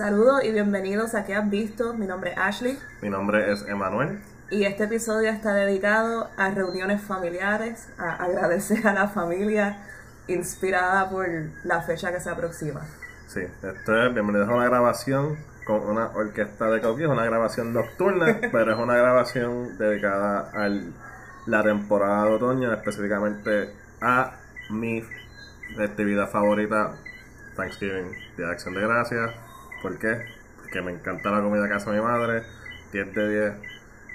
Saludos y bienvenidos a ¿Qué has visto? Mi nombre es Ashley Mi nombre es Emanuel. y este episodio está dedicado a reuniones familiares, a agradecer a la familia inspirada por la fecha que se aproxima. Sí, esto es bienvenidos a una grabación con una orquesta de coquí. Es una grabación nocturna, pero es una grabación dedicada a la temporada de otoño, específicamente a mi festividad favorita, Thanksgiving, Día de Acción de Gracias. ¿Por qué? Porque me encanta la comida que hace mi madre, 10 de 10.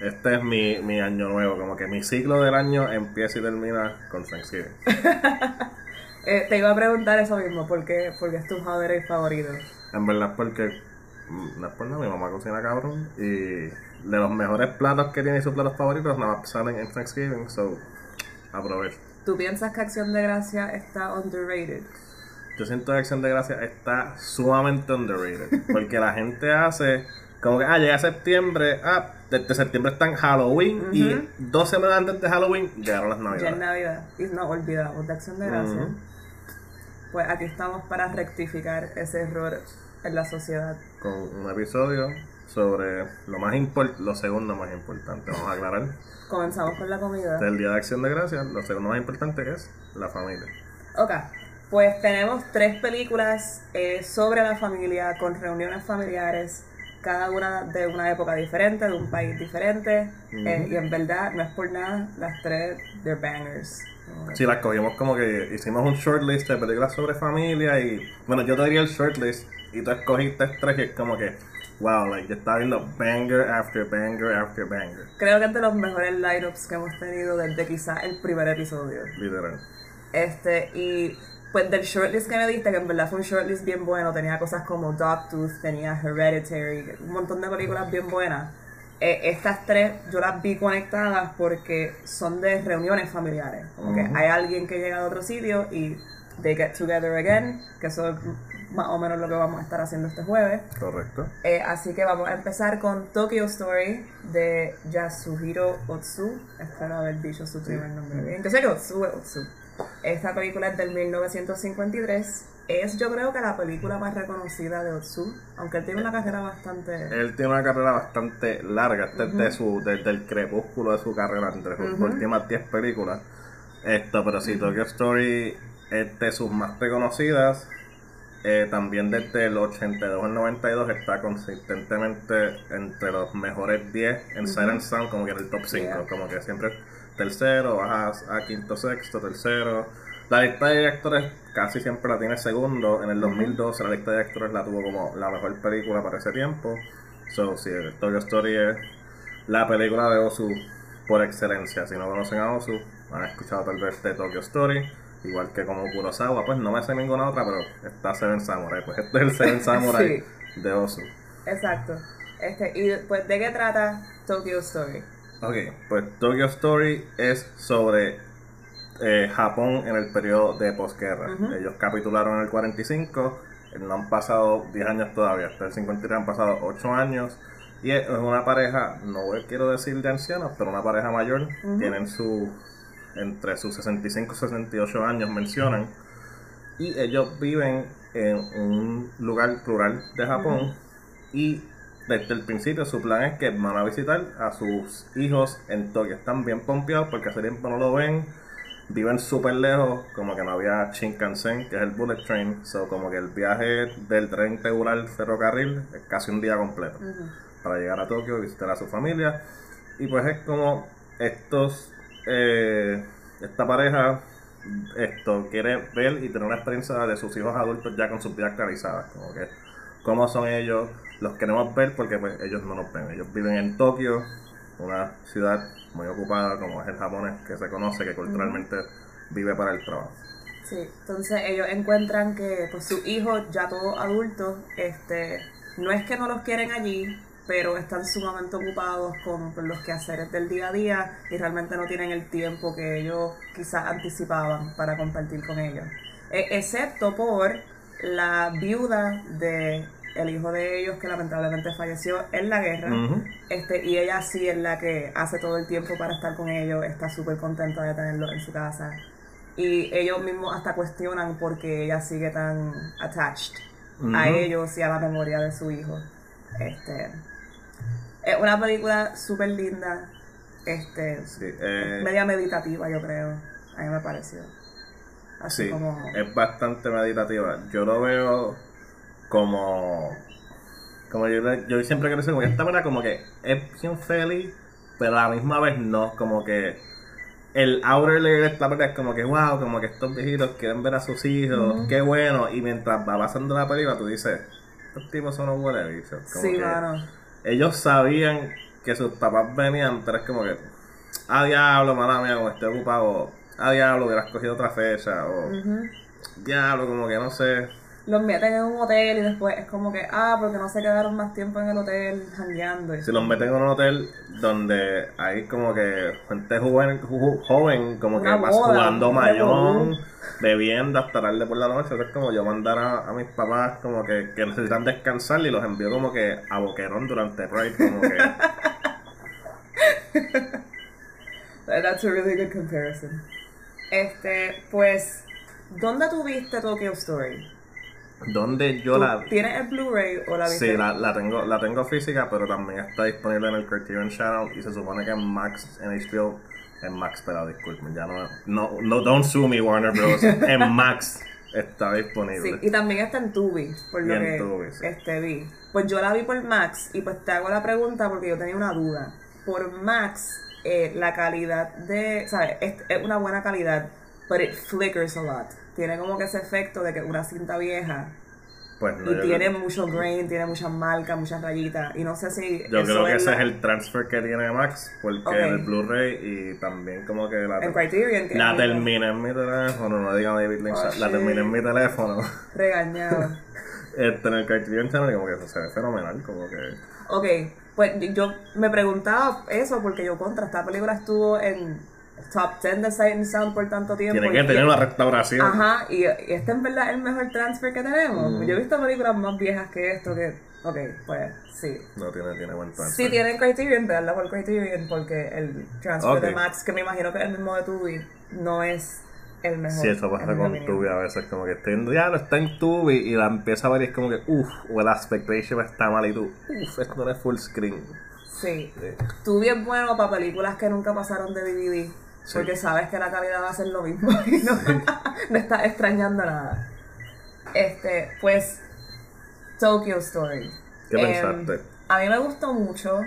Este es mi, mi año nuevo, como que mi ciclo del año empieza y termina con Thanksgiving. Eh, te iba a preguntar eso mismo, ¿por qué, porque es tu holiday favorito? En verdad es porque mm, no es por nada, mi mamá cocina cabrón y de los mejores platos que tiene y sus platos favoritos nada más salen en Thanksgiving, so aprovecho. ¿Tú piensas que Acción de Gracia está underrated? Yo siento que Acción de Gracia está sumamente underrated porque la gente hace como que, ah, llega septiembre, ah, desde septiembre está en Halloween y dos semanas antes de Halloween llegaron las Ya es navidades. Navidad y no olvidamos de Acción de Gracia. Pues aquí estamos para rectificar ese error en la sociedad. Con un episodio sobre lo más import lo segundo más importante, vamos a aclarar. Comenzamos con la comida. Del Día de Acción de Gracias, lo segundo más importante que es la familia. Ok, pues tenemos tres películas eh, sobre la familia, con reuniones familiares, cada una de una época diferente, de un país diferente, eh, y en verdad, no es por nada, las tres, they're bangers. Sí, las cogimos como que hicimos un shortlist de películas sobre familia y bueno, yo te diría el shortlist y tú escogiste tres y es como que, wow, like yo estaba viendo banger after banger after banger, Creo que es de los mejores lineups que hemos tenido desde quizás el primer episodio. literal. Este, y pues del shortlist que me diste, que en verdad fue un shortlist bien bueno, tenía cosas como Dogtooth, tenía Hereditary, un montón de películas bien buenas. Eh, estas tres yo las vi conectadas porque son de reuniones familiares. Como que hay alguien que llega de otro sitio y they get together again, que eso es más o menos lo que vamos a estar haciendo este jueves. Correcto. Eh, así que vamos a empezar con Tokyo Story de Yasuhiro Otsu. Espero haber dicho su primer nombre bien. Yo sé que Otsu es Otsu. Esta película es del 1953. Es yo creo que la película más reconocida de Otsu, aunque él tiene una carrera bastante... Él tiene una carrera bastante larga, este es de su, desde el crepúsculo de su carrera, entre sus últimas 10 películas. Esto, pero sí, Tokyo Story es de sus más reconocidas. Eh, también desde el 82 al 92 está consistentemente entre los mejores 10 en Silent Sound, como que en el top 5, Yeah. como que siempre tercero, bajas a quinto, sexto, tercero. La lista de directores casi siempre la tiene segundo. En el 2012 la lista de directores la tuvo como la mejor película para ese tiempo. So, sí, Tokyo Story es la película de Osu por excelencia. Si no conocen a Osu, han escuchado tal vez de Tokyo Story. Igual que como Kurosawa, pues no me sé ninguna otra, pero está Seven Samurai. Pues este es el Seven Samurai de Osu. Exacto. Este, y pues, ¿de qué trata Tokyo Story? Ok, pues Tokyo Story es sobre eh, Japón en el periodo de posguerra. Ellos capitularon en el 45, eh, no han pasado 10 años todavía, hasta el 53 han pasado 8 años. Y es una pareja, no quiero decir de ancianos, pero una pareja mayor. Tienen su, entre sus 65 y 68 años, mencionan. Y ellos viven en un lugar plural de Japón. Y desde el principio su plan es que van a visitar a sus hijos en Tokio. Están bien pompeados porque hace tiempo no lo ven. Viven súper lejos, como que no había Shinkansen, que es el bullet train. So, como que el viaje del tren regular ferrocarril es casi un día completo para llegar a Tokio y visitar a su familia. Y pues es como estos, eh, esta pareja esto quiere ver y tener una experiencia de sus hijos adultos ya con sus vidas realizadas. Como que cómo son ellos, los queremos ver porque pues ellos no nos ven. Ellos viven en Tokio, una ciudad muy ocupada como es el japonés que se conoce, que culturalmente vive para el trabajo. Sí, entonces ellos encuentran que pues sus hijos ya todos adultos, este, no es que no los quieren allí, pero están sumamente ocupados con los quehaceres del día a día y realmente no tienen el tiempo que ellos quizás anticipaban para compartir con ellos. E- excepto por la viuda de el hijo de ellos que lamentablemente falleció en la guerra. Este, y ella sí es la que hace todo el tiempo para estar con ellos, está súper contenta de tenerlos en su casa. Y ellos mismos hasta cuestionan por qué ella sigue tan attached a ellos y a la memoria de su hijo. Este, es una película súper linda, este, eh, media meditativa yo creo, a mí me pareció. Así como... es bastante meditativa. Yo lo veo como... Como yo, yo siempre quiero decir, como que esta manera como que es bien feliz, pero a la misma vez no, como que el outer layer de esta película es como que wow, como que estos viejitos quieren ver a sus hijos, qué bueno, y mientras va pasando la película tú dices, estos tipos son unos buenos bichos. Sí, claro. Ellos sabían que sus papás venían, pero es como que, ah diablo, mala mía, como estoy ocupado, ah diablo, hubieras cogido otra fecha, o diablo, como que no sé los meten en un hotel y después es como que, ah, porque no se quedaron más tiempo en el hotel jangueando. Si los meten en un hotel donde hay como que gente joven, joven como que vas jugando mayón, bebiendo hasta tarde por la noche, es como yo mandar a, mis papás como que, que, necesitan descansar y los envío como que a Boquerón durante Pride, como que... That's a really good comparison. Este, pues, ¿dónde tuviste Tokyo Story? Donde yo la tienes el Blu-ray o la viste? Sí, la, la, tengo la tengo física, pero también está disponible en el Criterion Channel y se supone que en Max en HBO en Max, pero disculpen, ya no no no don't sue me Warner Bros. en Max está disponible. Sí, y también está en Tubi, por lo que Tubi, este vi. Pues yo la vi por Max y pues te hago la pregunta porque yo tenía una duda. Por Max eh, la calidad de, ¿sabes? Es, es una buena calidad, but it flickers a lot tiene como que ese efecto de que una cinta vieja pues y tiene mucho grain, tiene muchas marcas, muchas rayitas. Y no sé si. Yo creo que ese es el transfer que tiene Max, porque el Blu-ray y también como que la. En Criterion. La terminé en mi teléfono, no diga David Lynch, oh, la terminé en mi teléfono. Regañado. este, en el Criterion Channel, como que eso se ve fenomenal, como que. Ok, pues yo me preguntaba eso porque yo contra esta película estuvo en top 10 de Sight and Sound por tanto tiempo. Tiene que tener una restauración. Ajá, y, este en verdad es el mejor transfer que tenemos. Mm. Yo he visto películas más viejas que esto que, ok, pues sí. No tiene, tiene buen transfer. Sí, tiene Criterion, veanla por Criterion, porque el transfer de Max, que me imagino que es el mismo de Tubi, no es el mejor. Sí, eso pasa con Tubi a veces, como que está en, ya no está en Tubi y la empieza a ver y es como que, uff, o el aspect ratio está mal y tú, uff, esto no es full screen. Sí. sí. Tubi es bueno para películas que nunca pasaron de DVD porque sabes que la calidad va a ser lo mismo y no, no estás extrañando nada. Este, pues, Tokyo Story. ¿Qué pensaste? Em, a mí me gustó mucho.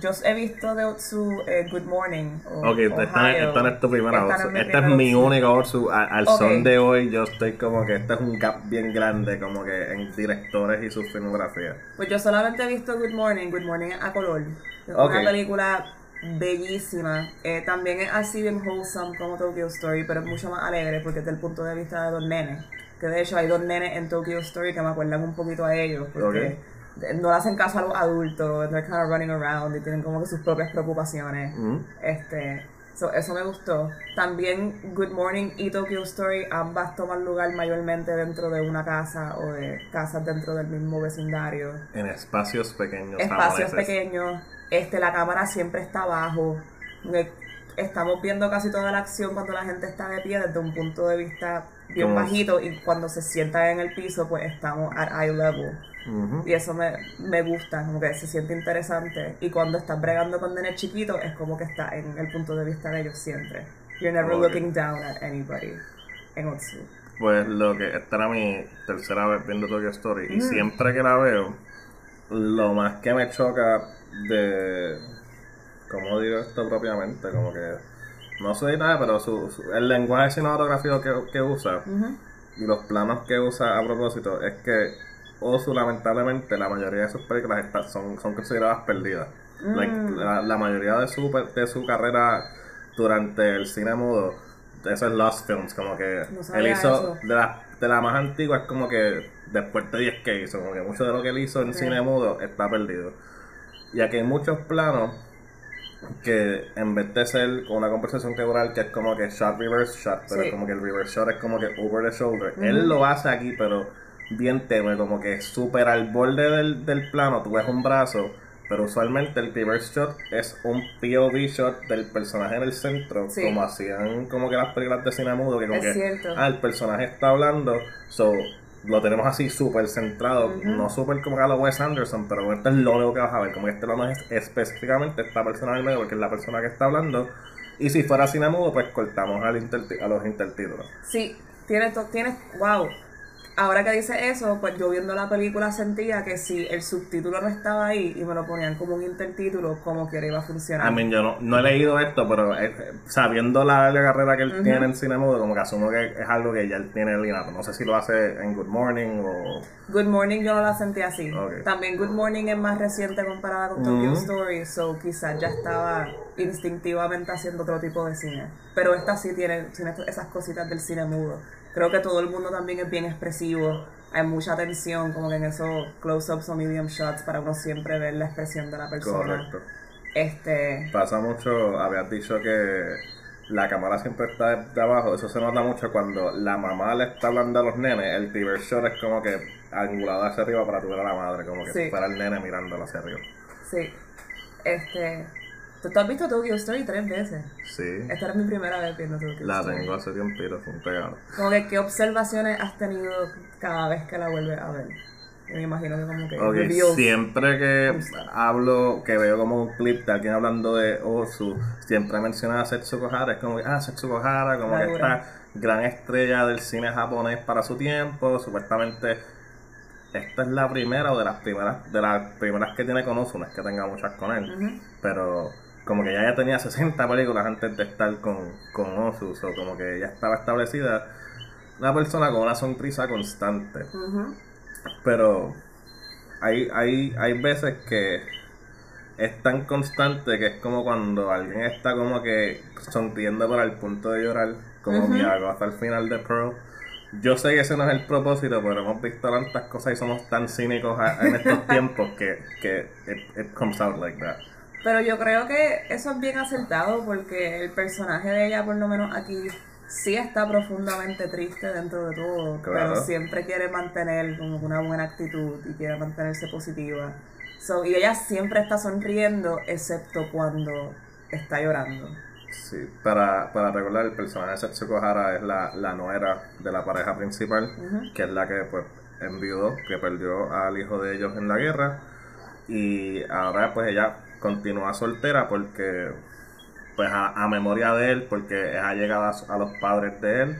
Yo he visto de Otsu eh, Good Morning. O, ok, esta, esta, es tu primera Otsu. Esta es mi única Otsu. Al, son de hoy, yo estoy como que este es un gap bien grande, como que en directores y su filmografía. Pues yo solamente he visto Good Morning. Good Morning a color. Es una película bellísima. Eh, también es así bien wholesome como Tokyo Story, pero es mucho más alegre porque es del punto de vista de dos nenes. Que de hecho hay dos nenes en Tokyo Story que me acuerdan un poquito a ellos porque no le hacen caso a los adultos, they're kind of running around y tienen como que sus propias preocupaciones. Mm. Este, eso me gustó. También Good Morning y Tokyo Story ambas toman lugar mayormente dentro de una casa o de casas dentro del mismo vecindario. En espacios pequeños. Espacios pequeños este, la cámara siempre está abajo. Estamos viendo casi toda la acción cuando la gente está de pie desde un punto de vista bien bajito y cuando se sienta en el piso pues estamos at eye level. Y eso me, me gusta, como que se siente interesante. Y cuando estás bregando con nenes chiquitos es como que está en el punto de vista de ellos siempre. You're never looking down at anybody en Otsu. Pues lo que esta era mi tercera vez viendo Tokyo Story y siempre que la veo, lo más que me choca de. ¿Cómo digo esto propiamente? Como que. No sé nada, pero su, el lenguaje cinematográfico que, que usa y los planos que usa a propósito es que Osu, lamentablemente, la mayoría de sus películas son, son consideradas perdidas. Mm. la, mayoría de su, de su carrera durante el cine mudo, eso es Lost Films, como que él hizo de la, de la más antigua es como que después de 10 que hizo, como que mucho de lo que él hizo en cine mudo está perdido. Y aquí hay muchos planos que en vez de ser con una conversación temporal que es como que shot reverse shot, pero como que el reverse shot es como que over the shoulder. Él lo hace aquí, pero bien teme, como que súper al borde del, del plano, tú ves un brazo, pero usualmente el reverse shot es un POV shot del personaje en el centro, como hacían como que las películas de cine mudo, que como que ah, el personaje está hablando, so lo tenemos así súper centrado, no súper como a Wes Anderson, pero esto es lo único que vas a ver, como que este plano es específicamente esta persona del medio, porque es la persona que está hablando, y si fuera cine mudo, pues cortamos al a los intertítulos. Sí, tienes, tienes, wow, ahora que dice eso, pues yo viendo la película sentía que si el subtítulo no estaba ahí y me lo ponían como un intertítulo, como que iba a funcionar. A mí yo no, no he leído esto, pero eh, sabiendo la, carrera que él tiene en cine mudo, como que asumo que es algo que ya él tiene alineado. No sé si lo hace en Good Morning o... Good Morning yo no la sentí así. También Good Morning es más reciente comparada con Tokyo Story, so quizás ya estaba instintivamente haciendo otro tipo de cine. Pero esta sí tiene, tiene esas cositas del cine mudo creo que todo el mundo también es bien expresivo. Hay mucha atención como que en esos close-ups o medium shots para uno siempre ver la expresión de la persona. Correcto. Este... Pasa mucho, habías dicho que la cámara siempre está de abajo, eso se nota mucho cuando la mamá le está hablando a los nenes, el TV shot es como que angulado hacia arriba para tu ver a la madre, como que sí. para el nene mirándolo hacia arriba. Sí. Este, ¿Tú, has visto Tokyo Story tres veces? Sí. Esta era mi primera vez viendo Tokyo la Story. La tengo hace tiempo, fue un regalo. Como que, ¿qué observaciones has tenido cada vez que la vuelves a ver? me imagino que como que okay. siempre que hablo que veo como un clip de alguien hablando de Osu siempre menciona a Setsuko Hara es como que ah Setsuko Hara como que esta gran estrella del cine japonés para su tiempo supuestamente esta es la primera o de las primeras de las primeras que tiene con Osu no es que tenga muchas con él pero como que ya, ya tenía 60 películas antes de estar con, con Osu, o como que ya estaba establecida una persona con una sonrisa constante. Pero hay, hay, hay veces que es tan constante que es como cuando alguien está como que sonriendo para el punto de llorar, como mi hago hasta el final de Pro. Yo sé que ese no es el propósito, pero hemos visto tantas cosas y somos tan cínicos en estos tiempos que, que it comes out like that. Pero yo creo que eso es bien acertado porque el personaje de ella, por lo menos aquí, sí está profundamente triste dentro de todo, pero siempre quiere mantener como una buena actitud y quiere mantenerse positiva. So, y ella siempre está sonriendo, excepto cuando está llorando. Sí, para, para recordar, el personaje de Setsuko Hara es la, la nuera de la pareja principal, que es la que pues enviudó, que perdió al hijo de ellos en la guerra. Y ahora pues ella continúa soltera porque, pues a, memoria de él, porque es allegada a, los padres de él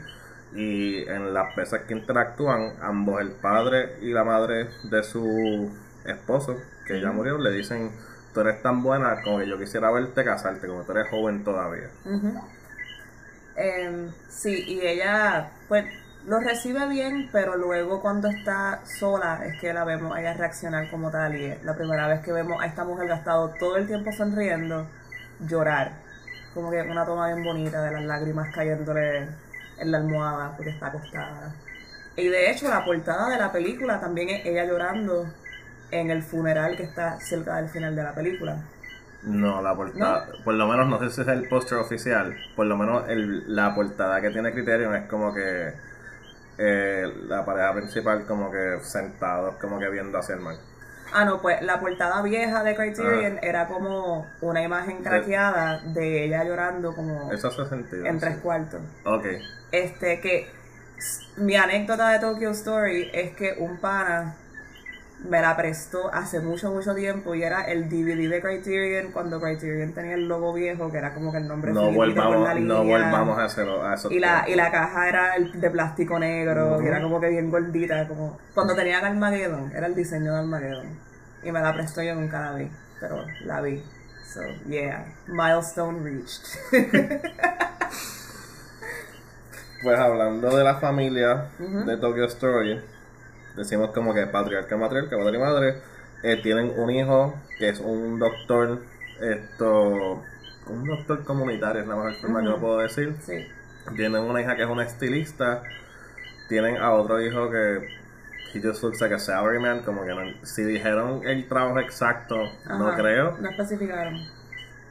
y en las veces que interactúan, ambos, el padre y la madre de su esposo, que ya murió, le dicen, tú eres tan buena como que yo quisiera verte casarte, como tú eres joven todavía. Em, sí, y ella, pues, lo recibe bien, pero luego cuando está sola es que la vemos a ella reaccionar como tal y es la primera vez que vemos a esta mujer gastado todo el tiempo sonriendo, llorar, como que una toma bien bonita de las lágrimas cayéndole en la almohada porque está acostada. Y de hecho la portada de la película también es ella llorando en el funeral que está cerca del final de la película. No, la portada, por lo menos no sé si es el póster oficial, por lo menos el, la portada que tiene Criterion es como que eh, la pareja principal como que sentados, como que viendo hacia el mar. Ah, no, pues la portada vieja de Criterion ah. era como una imagen craqueada de ella llorando como Eso hace sentido, en tres cuartos. Ok. Este, que mi anécdota de Tokyo Story es que un pana me la prestó hace mucho, mucho tiempo y era el DVD de Criterion cuando Criterion tenía el logo viejo, que era como que el nombre no volvamos, la No volvamos a hacerlo a y la, y la caja era el de plástico negro, y era como que bien gordita, como cuando tenían Armageddon, era el diseño de Armageddon. Y me la prestó yo nunca la vi, pero la vi. So, yeah, milestone reached. pues hablando de la familia de Tokyo Story, decimos como que patriarca, matriarca, padre y madre, eh, tienen un hijo que es un doctor, esto, un doctor comunitario es la mejor forma que lo puedo decir. Sí. Tienen una hija que es una estilista, tienen a otro hijo que he just looks like a salaryman, como que no, si dijeron el trabajo exacto, no creo. No especificaron.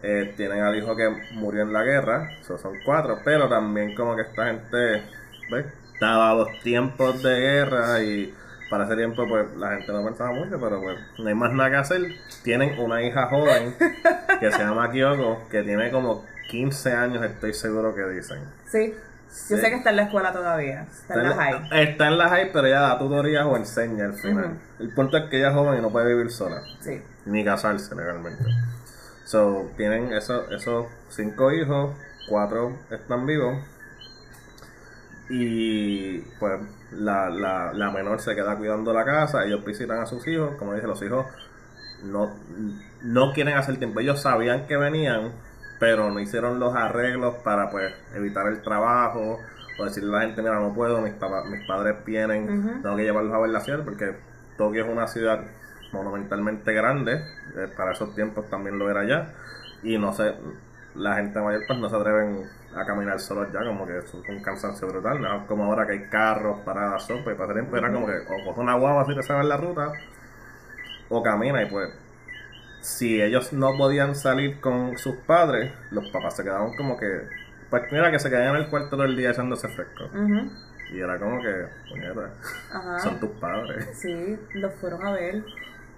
Eh, tienen al hijo que murió en la guerra, eso son cuatro, pero también como que esta gente, ¿ves? Daba los tiempos de guerra y para ese tiempo pues la gente no pensaba mucho, pero pues no hay más nada que hacer. Tienen una hija joven que se llama Kyoko, que tiene como 15 años, estoy seguro que dicen. Sí. Yo sé que está en la escuela todavía, está, en la high. Está en la high, pero ella da tutorías o enseña al final. El punto es que ella es joven y no puede vivir sola. Sí. Ni casarse legalmente. So, tienen esos, esos cinco hijos, cuatro están vivos. Y pues la, la, la menor se queda cuidando la casa, ellos visitan a sus hijos, como dije, los hijos no, no quieren hacer tiempo. Ellos sabían que venían, pero no hicieron los arreglos para pues evitar el trabajo o decirle a la gente, mira, no puedo, mis, mis padres vienen, tengo que llevarlos a ver la ciudad porque Tokio es una ciudad monumentalmente grande, eh, para esos tiempos también lo era ya, y no sé, la gente mayor pues no se atreven a caminar solos ya, como que es un cansancio brutal, ¿no? como ahora que hay carros, paradas, sopa, y para tiempo era como que o coge una guagua si te sabes la ruta, o camina y pues si ellos no podían salir con sus padres, los papás se quedaban como que, pues mira que se quedaban en el cuarto todo el día echándose fresco. Y era como que, son tus padres. Sí, los fueron a ver.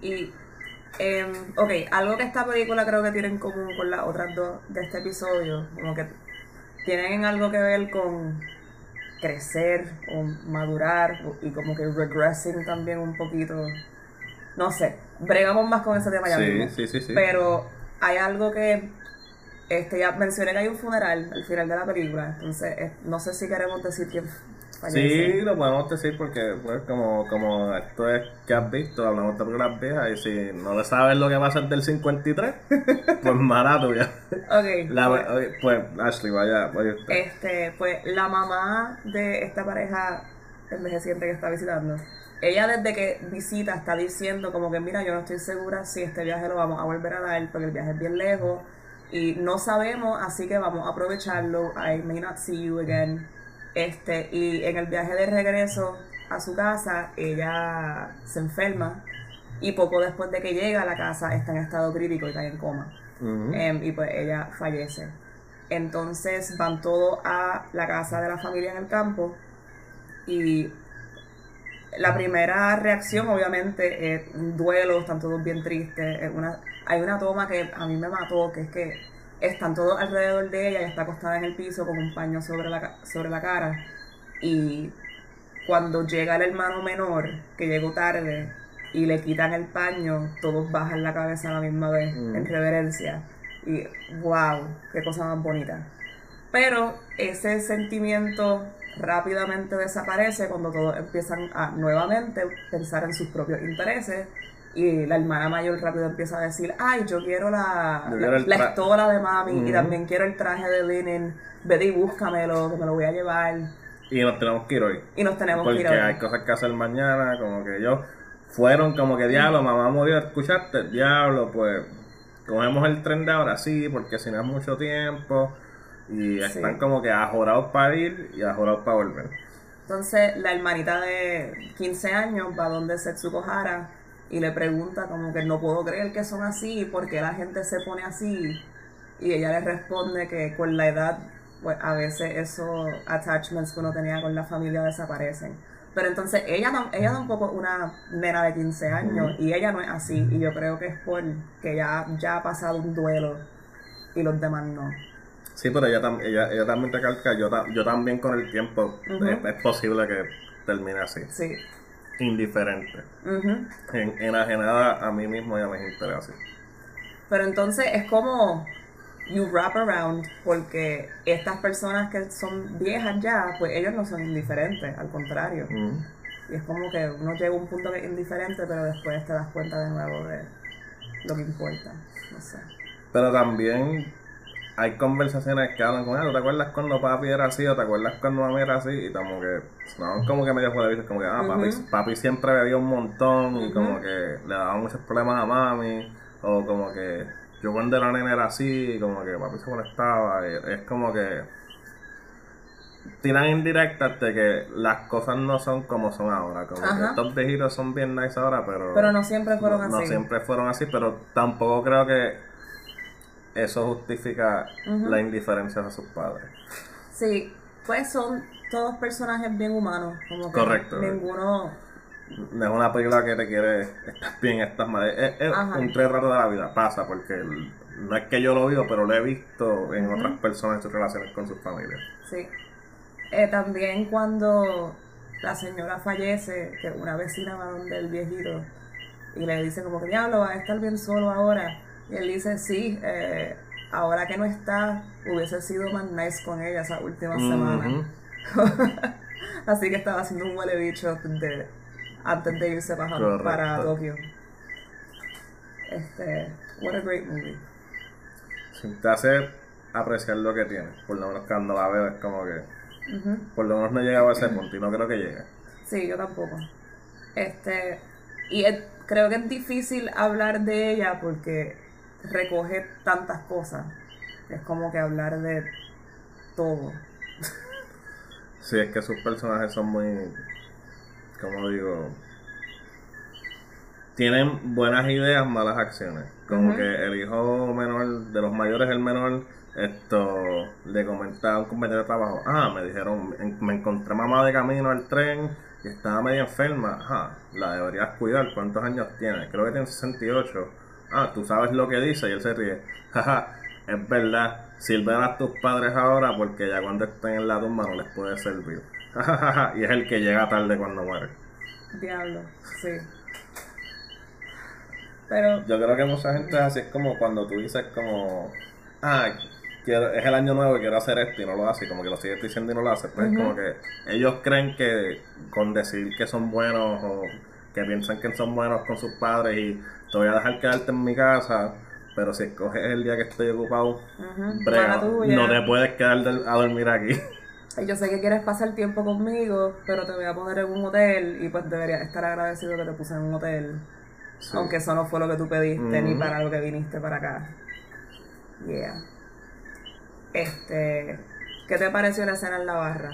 Y, eh, ok, algo que esta película creo que tiene en común con las otras dos de este episodio, como que tienen algo que ver con crecer o madurar y como que regressing también un poquito no sé, bregamos más con ese tema ya sí, Sí, sí, sí. Pero hay algo que este ya mencioné que hay un funeral al final de la película, entonces eh, no sé si queremos decir quién. Sí, lo podemos decir porque pues como, como esto es que has visto, hablamos de películas viejas y si no le sabes lo que va a ser del 53, pues mala tuya. Ok. pues, pues, Ashley, vaya, vaya usted. Este, pues la mamá de esta pareja envejeciente que está visitando ella desde que visita está diciendo como que mira, yo no estoy segura si este viaje lo vamos a volver a dar porque el viaje es bien lejos y no sabemos, así que vamos a aprovecharlo. I may not see you again. Este, y en el viaje de regreso a su casa, ella se enferma y poco después de que llega a la casa está en estado crítico y está en coma. Em, y pues ella fallece. Entonces van todos a la casa de la familia en el campo y la primera reacción obviamente es un duelo, están todos bien tristes. una, hay una toma que a mí me mató, que es que están todos alrededor de ella y está acostada en el piso con un paño sobre la, sobre la cara. Y cuando llega el hermano menor, que llegó tarde, y le quitan el paño, todos bajan la cabeza a la misma vez, mm. en reverencia. Y wow, qué cosa más bonita. Pero ese sentimiento rápidamente desaparece cuando todos empiezan a nuevamente pensar en sus propios intereses y la hermana mayor rápido empieza a decir, ay, yo quiero la, la, estola de mami y también quiero el traje de linen, ve y búscamelo, que me lo voy a llevar. Y nos tenemos que ir hoy. Y nos tenemos que ir hoy. Porque hay cosas que hacer mañana, como que ellos fueron como que, diablo, mamá murió, escuchaste, diablo, pues cogemos el tren de ahora sí, porque si no es mucho tiempo y están como que ajorados para ir y ajorados para volver. Entonces la hermanita de 15 años va donde Setsuko Hara y le pregunta como que no puedo creer que son así, porque la gente se pone así? Y ella le responde que con la edad, pues a veces esos attachments que uno tenía con la familia desaparecen. Pero entonces ella, ella tampoco una nena de 15 años y ella no es así. Y yo creo que es porque ya, ya ha pasado un duelo y los demás no. Sí, pero ella, ella, ella también recalca, yo, yo también con el tiempo es, posible que termine así. Sí. Indiferente. en, enajenada a mí mismo y a mis intereses. Pero entonces es como you wrap around porque estas personas que son viejas ya, pues ellos no son indiferentes, al contrario. Y es como que uno llega a un punto que es indiferente, pero después te das cuenta de nuevo de lo que importa. No sé. Pero también hay conversaciones que hablan con él. ¿Te acuerdas cuando papi era así? ¿O te acuerdas cuando mami era así? Y como que sonaban como que medio fuera como que, ah, papi, papi siempre bebía un montón y como que le daba muchos problemas a mami. O como que yo cuando la nena era así, y como que papi se molestaba. Y es como que tiran indirectas de que las cosas no son como son ahora. Como que estos viejitos son bien nice ahora, pero. Pero no siempre fueron así. No siempre fueron así, pero tampoco creo que eso justifica la indiferencia de sus padres. Sí, pues son todos personajes bien humanos. Como que Correcto. Ninguno. No es una película que te quiere, estás bien, estás mal. Es, un tres rato de la vida, pasa, porque no es que yo lo vivo, pero lo he visto en otras personas en sus relaciones con sus familias. Sí. Eh, también cuando la señora fallece, que una vecina va donde el viejito y le dice como que diablo, va a estar bien solo ahora. Y él dice, sí, eh, ahora que no está, hubiese sido más nice con ella esa última semana. Así que estaba haciendo un huele bicho de, antes de irse para, para Tokio. Este, what a great movie. te hace apreciar lo que tiene, por lo menos cuando la veo es como que por lo menos no he llegado a ese punto y no creo que llegue. Sí, yo tampoco. Este, y creo que es difícil hablar de ella porque recoge tantas cosas. Es como que hablar de todo. Sí, es que sus personajes son muy, como digo, tienen buenas ideas, malas acciones. Como que el hijo menor, de los mayores el menor, esto le comentaba a un compañero de trabajo, ah, me dijeron, me encontré mamá de camino al tren y estaba medio enferma, ajá, la deberías cuidar, ¿cuántos años tiene? Creo que tiene 68. Ah, tú sabes lo que dice y él se ríe, jaja, es verdad, sirven a tus padres ahora porque ya cuando estén en la tumba no les puede servir. y es el que llega tarde cuando muere. Diablo, sí. Pero... Yo creo que mucha gente es así, es como cuando tú dices como, ah, es el año nuevo y quiero hacer esto y no lo hace, como que lo sigue diciendo y no lo hace, pues como que ellos creen que con decir que son buenos o que piensan que son buenos con sus padres y te voy a dejar quedarte en mi casa, pero si escoges el día que estoy ocupado, no te puedes quedar a dormir aquí. Yo sé que quieres pasar tiempo conmigo, pero te voy a poner en un hotel y pues deberías estar agradecido que te puse en un hotel. Aunque eso no fue lo que tú pediste ni para lo que viniste para acá. Yeah. Este, ¿qué te pareció la escena en la barra?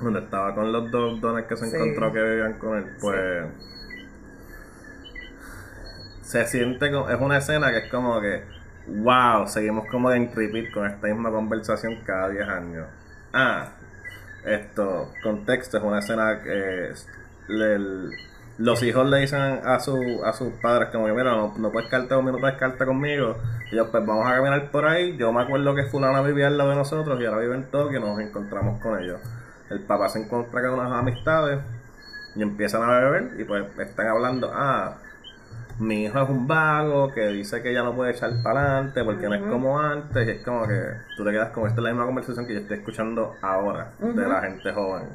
Donde estaba con los dos dones que se encontró que vivían con él, pues se siente como, es una escena que es como que wow, seguimos como en repeat con esta misma conversación cada 10 años. Ah, esto, contexto, es una escena que los hijos le dicen a, su, a sus padres como que mira, no, no puedes quedarte conmigo, no puedes quedarte conmigo. Y pues vamos a caminar por ahí. Yo me acuerdo que fulana vivía al lado de nosotros y ahora vive en Tokio y nos encontramos con ellos. El papá se encuentra con unas amistades y empiezan a beber y pues están hablando, ah, mi hijo es un vago que dice que ya no puede echar para adelante porque no es como antes y es como que tú te quedas con esta es la misma conversación que yo estoy escuchando ahora de la gente joven.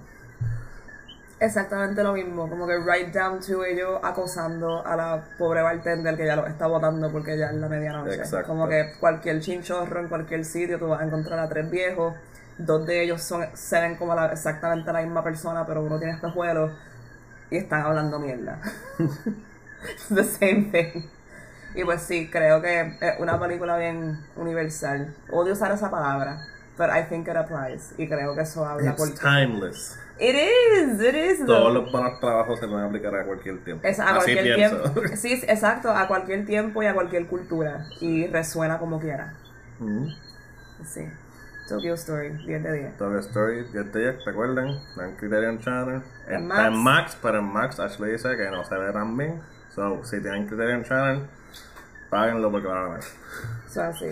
Exactamente lo mismo como que right down to ellos acosando a la pobre bartender que ya lo está votando porque ya es la medianoche. Como que cualquier chinchorro en cualquier sitio tú vas a encontrar a tres viejos dos de ellos son se ven como exactamente la misma persona pero uno tiene espejuelos y están hablando mierda the same thing. Y pues sí, creo que es una película bien universal. Odio usar esa palabra, but I think it applies. Y creo que eso habla It's timeless. It is, it is. Todos los buenos trabajos se pueden aplicar a cualquier tiempo. Es, a cualquier tiempo. Sí, exacto, a cualquier tiempo y a cualquier cultura. Y resuena como quiera. Mm. Sí. Tokyo Story, 10 de 10. Tokyo Story, 10 de 10, recuerden, en Criterion Channel. Está en Max, pero en Max Ashley dice que no se ve tan bien. So, si tienen Criterion Channel, páguenlo porque van a ver. So, así.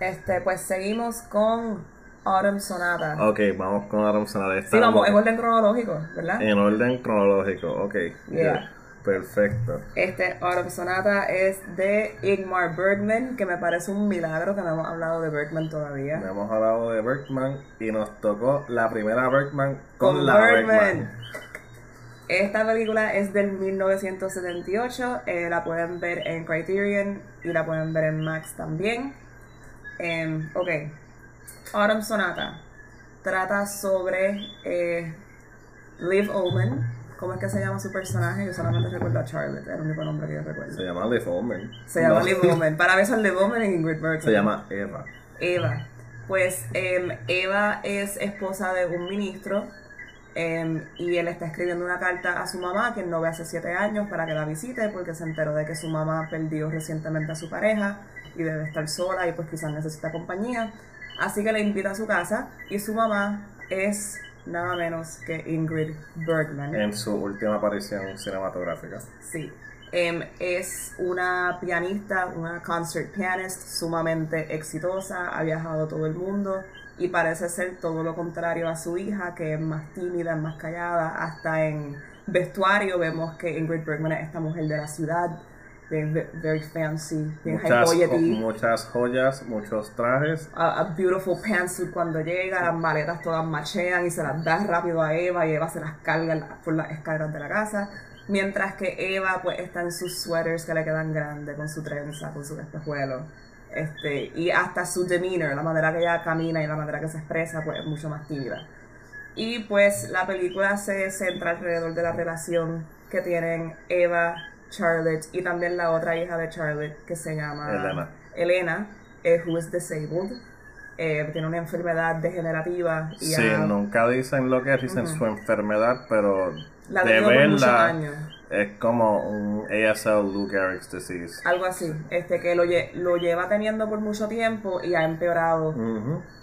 Este, pues seguimos con Autumn Sonata. Ok, vamos con Autumn Sonata. sí, vamos en orden cronológico, ¿verdad? En orden cronológico, ok. Yeah. Perfecto. Este Autumn Sonata es de Ingmar Bergman, que me parece un milagro que no hemos hablado de Bergman todavía. No hemos hablado de Bergman y nos tocó la primera Bergman con, la Bergman. Esta película es del 1978, eh, la pueden ver en Criterion y la pueden ver en Max también. Em, ok, Autumn Sonata trata sobre eh, Liv Omen. ¿Cómo es que se llama su personaje? Yo solamente recuerdo a Charlotte, es el único nombre que yo recuerdo. Se llama Liv Omen. Se llama Liv Omen. Para mí son Liv Omen y Ingrid Bergman. Se llama Eva. Eva. Pues em, Eva es esposa de un ministro Em, y él está escribiendo una carta a su mamá, que no ve hace siete años, para que la visite, porque se enteró de que su mamá perdió recientemente a su pareja y debe estar sola y pues quizás necesita compañía. Así que le invita a su casa y su mamá es nada menos que Ingrid Bergman. En su última aparición cinematográfica. Sí. Em, es una pianista, una concert pianist sumamente exitosa, ha viajado todo el mundo y parece ser todo lo contrario a su hija, que es más tímida, más callada. Hasta en vestuario vemos que Ingrid Bergman es esta mujer de la ciudad, very fancy, muchas, muchas joyas, muchos trajes. A, beautiful pantsuit cuando llega, las maletas todas machean y se las da rápido a Eva y Eva se las carga por las escaleras de la casa. Mientras que Eva pues está en sus sweaters que le quedan grandes, con su trenza, con su espejuelo. Este, y hasta su demeanor, la manera que ella camina y la manera que se expresa, pues es mucho más tímida. Y pues la película se centra alrededor de la relación que tienen Eva, Charlotte y también la otra hija de Charlotte que se llama Elena, Elena eh, who is disabled. Eh, tiene una enfermedad degenerativa. Y sí, nunca dicen lo que es, dicen su enfermedad, pero la de verla es como un ASL Lou Gehrig's disease. Algo así, este que lo, lo lleva teniendo por mucho tiempo y ha empeorado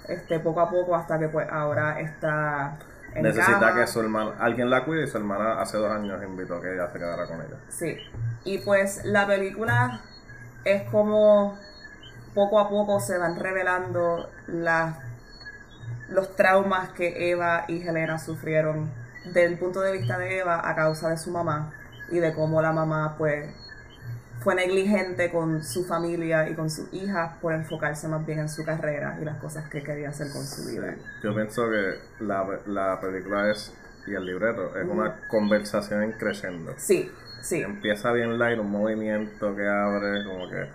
este poco a poco hasta que pues ahora está en Necesita que su hermana, alguien la cuide y su hermana hace dos años invitó a que ella se quedara con ella. Sí, y pues la película es como poco a poco se van revelando las los traumas que Eva y Helena sufrieron del punto de vista de Eva a causa de su mamá y de cómo la mamá pues fue negligente con su familia y con sus hijas por enfocarse más bien en su carrera y las cosas que quería hacer con su vida. Yo pienso que la, la película es, y el libreto, es una conversación en creciendo. Sí, sí. Empieza bien light, un movimiento que abre como que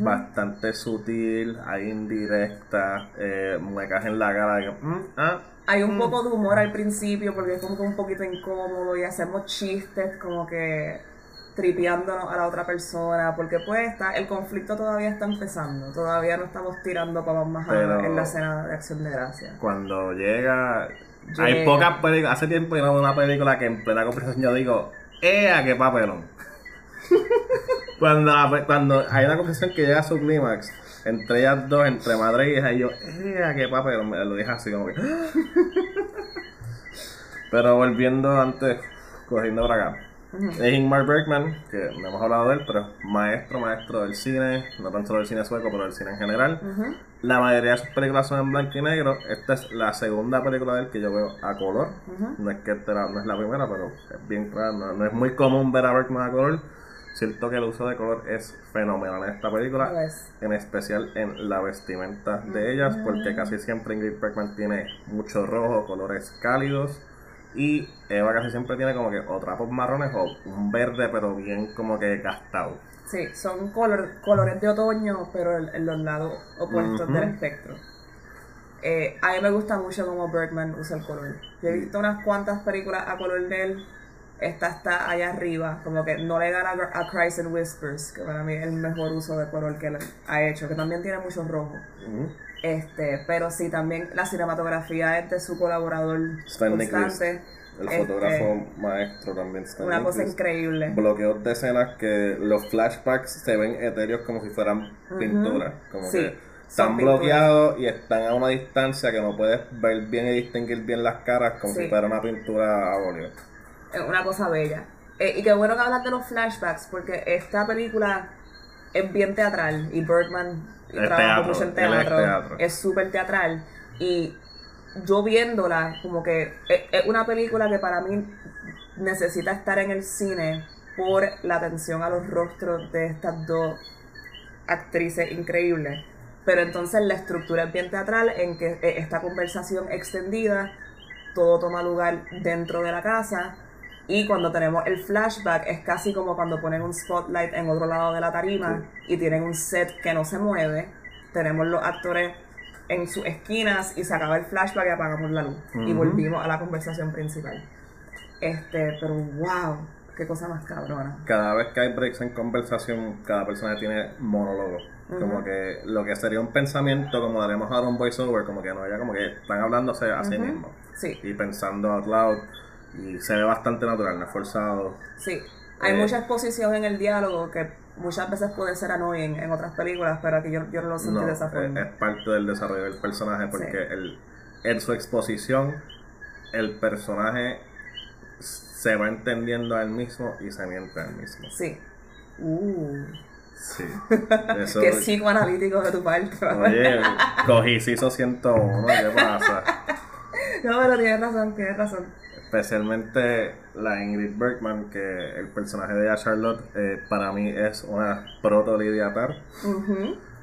bastante sutil, hay indirecta, eh, muecas en la cara de mm, ah, hay un mm". poco de humor al principio porque es como que un poquito incómodo y hacemos chistes como que tripeándonos a la otra persona porque pues está, el conflicto todavía está empezando, todavía no estamos tirando para más allá en la escena de acción de gracia. Cuando llega, hay pocas películas, hace tiempo que no veo una película que en plena conversación yo digo, ¡Ea, qué papelón! Cuando, cuando hay una conversación que llega a su clímax entre ellas dos, entre madre y hija, y yo, ¡eh, qué papel! Me lo dije así como que. Pero volviendo antes, cogiendo para acá. Es Ingmar Bergman, que no hemos hablado de él, pero maestro, maestro del cine, no tan solo del cine sueco, pero del cine en general. La mayoría de sus películas son en blanco y negro. Esta es la segunda película de él que yo veo a color. No es que no es la primera, pero es bien no, no, es muy común ver a Bergman a color. Siento que el uso de color es fenomenal en esta película, en especial en la vestimenta de ellas, porque casi siempre Ingrid Bergman tiene mucho rojo, colores cálidos, y Eva casi siempre tiene como que o trapos marrones o un verde, pero bien como que gastado. Sí, son color, colores de otoño, pero en, los lados opuestos del espectro. Eh, a mí me gusta mucho cómo Bergman usa el color. Yo he visto unas cuantas películas a color de él esta está allá arriba, como que no le gana a, Cries and Whispers, que para mí es el mejor uso de color que él ha hecho, que también tiene mucho rojo. Este, pero sí, también la cinematografía es de su colaborador constante. El fotógrafo maestro también Una cosa increíble. Bloqueos de escenas que los flashbacks se ven etéreos como si fueran pinturas. Como que están bloqueados y están a una distancia que no puedes ver bien y distinguir bien las caras como si fuera una pintura a óleo una cosa bella. Eh, y qué bueno que hablas de los flashbacks, porque esta película es bien teatral y Birdman trabaja mucho en teatro, es súper teatral. Y yo viéndola, como que es, una película que para mí necesita estar en el cine por la atención a los rostros de estas dos actrices increíbles. Pero entonces la estructura es bien teatral en que eh, esta conversación extendida, todo toma lugar dentro de la casa y cuando tenemos el flashback es casi como cuando ponen un spotlight en otro lado de la tarima y tienen un set que no se mueve. Tenemos los actores en sus esquinas y se acaba el flashback y apagamos la luz. Y volvimos a la conversación principal. Este, pero wow, qué cosa más cabrona. Cada vez que hay breaks en conversación, cada persona tiene monólogo. Como que lo que sería un pensamiento, como daremos ahora un voiceover, como que no, ya como que están hablándose a sí mismos. Sí. Y pensando out loud y se ve bastante natural, no es forzado. Sí, hay eh, mucha exposición en el diálogo que muchas veces puede ser annoying en otras películas, pero aquí yo, yo no lo sentí de esa forma. Es, parte del desarrollo del personaje porque el, en su exposición el personaje se va entendiendo a él mismo y se miente a él mismo. Sí. Uh, Sí. Eso... Qué psicoanalítico de tu parte. Oye, cogí hizo 101, ¿qué pasa? No, pero tienes razón, tienes razón. Especialmente la Ingrid Bergman, que el personaje de ella, Charlotte, eh, para mí es una proto Lidia Tar.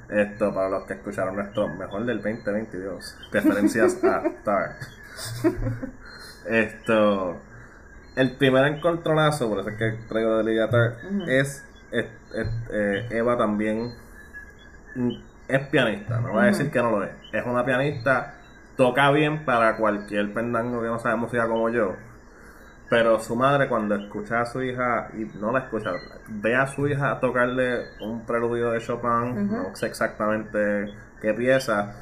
Esto, para los que escucharon nuestro mejor del 2022, referencias a Tar. Esto, el primer encontronazo, por eso es que traigo de Lidia Tar, es, eh, Eva también es pianista, no voy a decir que no lo es, es una pianista toca bien para cualquier pendango que no sabe música como yo. Pero su madre cuando escucha a su hija, y no la escucha, ve a su hija tocarle un preludio de Chopin, no sé exactamente qué pieza,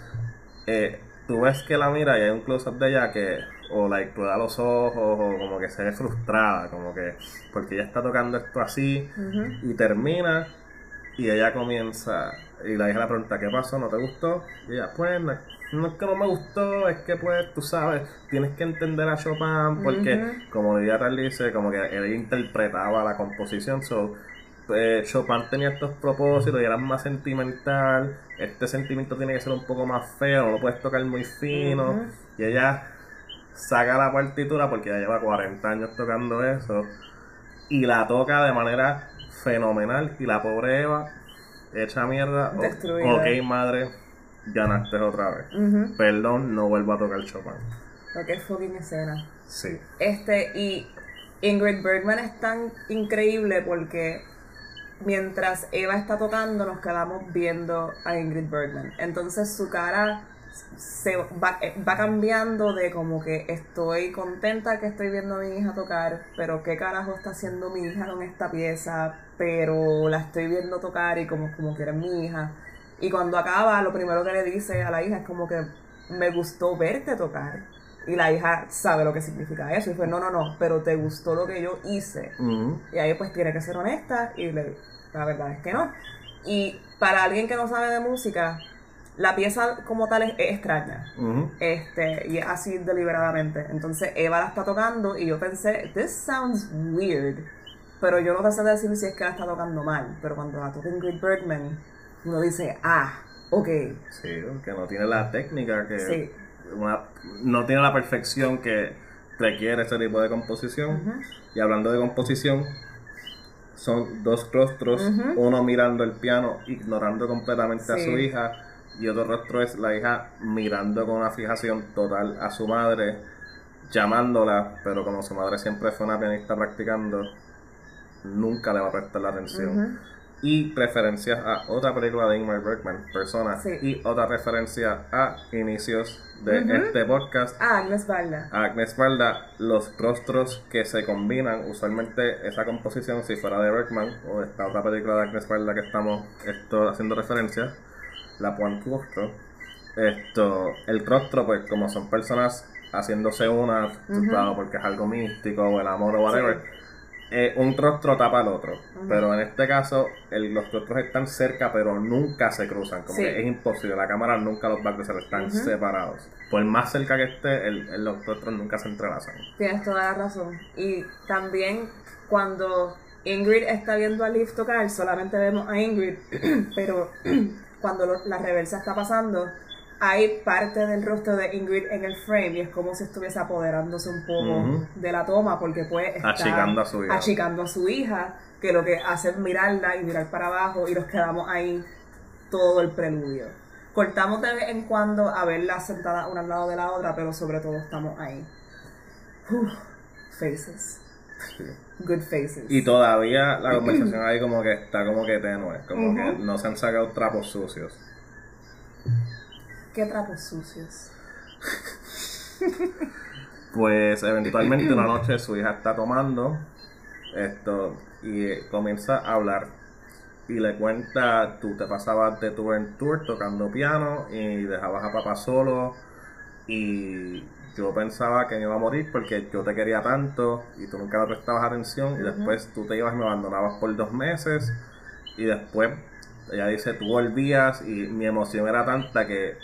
eh, tú ves que la mira y hay un close-up de ella que o like tú da los ojos o como que se ve frustrada, como que porque ella está tocando esto así y termina y ella comienza y la hija le pregunta ¿qué pasó? ¿no te gustó? y ella pues no es que no me gustó, es que pues tú sabes, tienes que entender a Chopin porque como diría tal dice, como que él interpretaba la composición, so, eh, Chopin tenía estos propósitos y era más sentimental, este sentimiento tiene que ser un poco más feo, no lo puedes tocar muy fino, y ella saca la partitura porque ya lleva 40 años tocando eso y la toca de manera fenomenal y la pobre Eva hecha mierda, ok madre ganaste otra vez. Perdón, no vuelvo a tocar Chopin. Porque es fucking escena. Sí. Este, y Ingrid Bergman es tan increíble porque mientras Eva está tocando, nos quedamos viendo a Ingrid Bergman. Entonces su cara se va, va, cambiando de como que estoy contenta que estoy viendo a mi hija tocar, pero qué carajo está haciendo mi hija con esta pieza, pero la estoy viendo tocar y como, como que era mi hija. Y cuando acaba, lo primero que le dice a la hija es como que me gustó verte tocar. Y la hija sabe lo que significa eso. Y fue, no, no, no, pero te gustó lo que yo hice. Y ahí pues tiene que ser honesta y le, la verdad es que no. Y para alguien que no sabe de música, la pieza como tal es, extraña. este, y es así deliberadamente. Entonces Eva la está tocando y yo pensé, this sounds weird. Pero yo no sé decir si es que la está tocando mal. Pero cuando la toca Ingrid Bergman uno dice, ah, ok. Sí, que no tiene la técnica que... no tiene la perfección que requiere ese tipo de composición. Y hablando de composición, son dos rostros, uno mirando el piano, ignorando completamente a su hija, y otro rostro es la hija mirando con una fijación total a su madre, llamándola, pero como su madre siempre fue una pianista practicando, nunca le va a prestar la atención y referencias a otra película de Ingmar Bergman, Persona, y otra referencia a inicios de este podcast. A Agnes Balda. Agnes Balda, los rostros que se combinan, usualmente esa composición, si fuera de Bergman o esta otra película de Agnes Balda que estamos esto, haciendo referencia, la Point Rostro, esto, el rostro, pues como son personas haciéndose una, porque es algo místico o el amor o whatever eh, un rostro tapa al otro. Pero en este caso, los rostros están cerca, pero nunca se cruzan. Como que es imposible. La cámara nunca los va a cruzar, están separados. Por más cerca que esté, el, los rostros nunca se entrelazan. Tienes toda la razón. Y también cuando Ingrid está viendo a Liv tocar, solamente vemos a Ingrid, pero cuando la reversa está pasando, hay parte del rostro de Ingrid en el frame y es como si estuviese apoderándose un poco de la toma porque pues está achicando a su hija. achicando a su hija que lo que hace es mirarla y mirar para abajo y nos quedamos ahí todo el preludio. Cortamos de vez en cuando a verla sentada una al lado de la otra, pero sobre todo estamos ahí. faces. Good faces. Y todavía la conversación ahí como que está como que tenue, como que no se han sacado trapos sucios. ¿Qué trapos sucios? pues eventualmente una noche su hija está tomando esto y comienza a hablar. Y le cuenta, tú te pasabas de tour en tour tocando piano y dejabas a papá solo. Y yo pensaba que me iba a morir porque yo te quería tanto y tú nunca me prestabas atención. Y después tú te ibas y me abandonabas por dos meses. Y después ella dice tú volvías y mi emoción era tanta que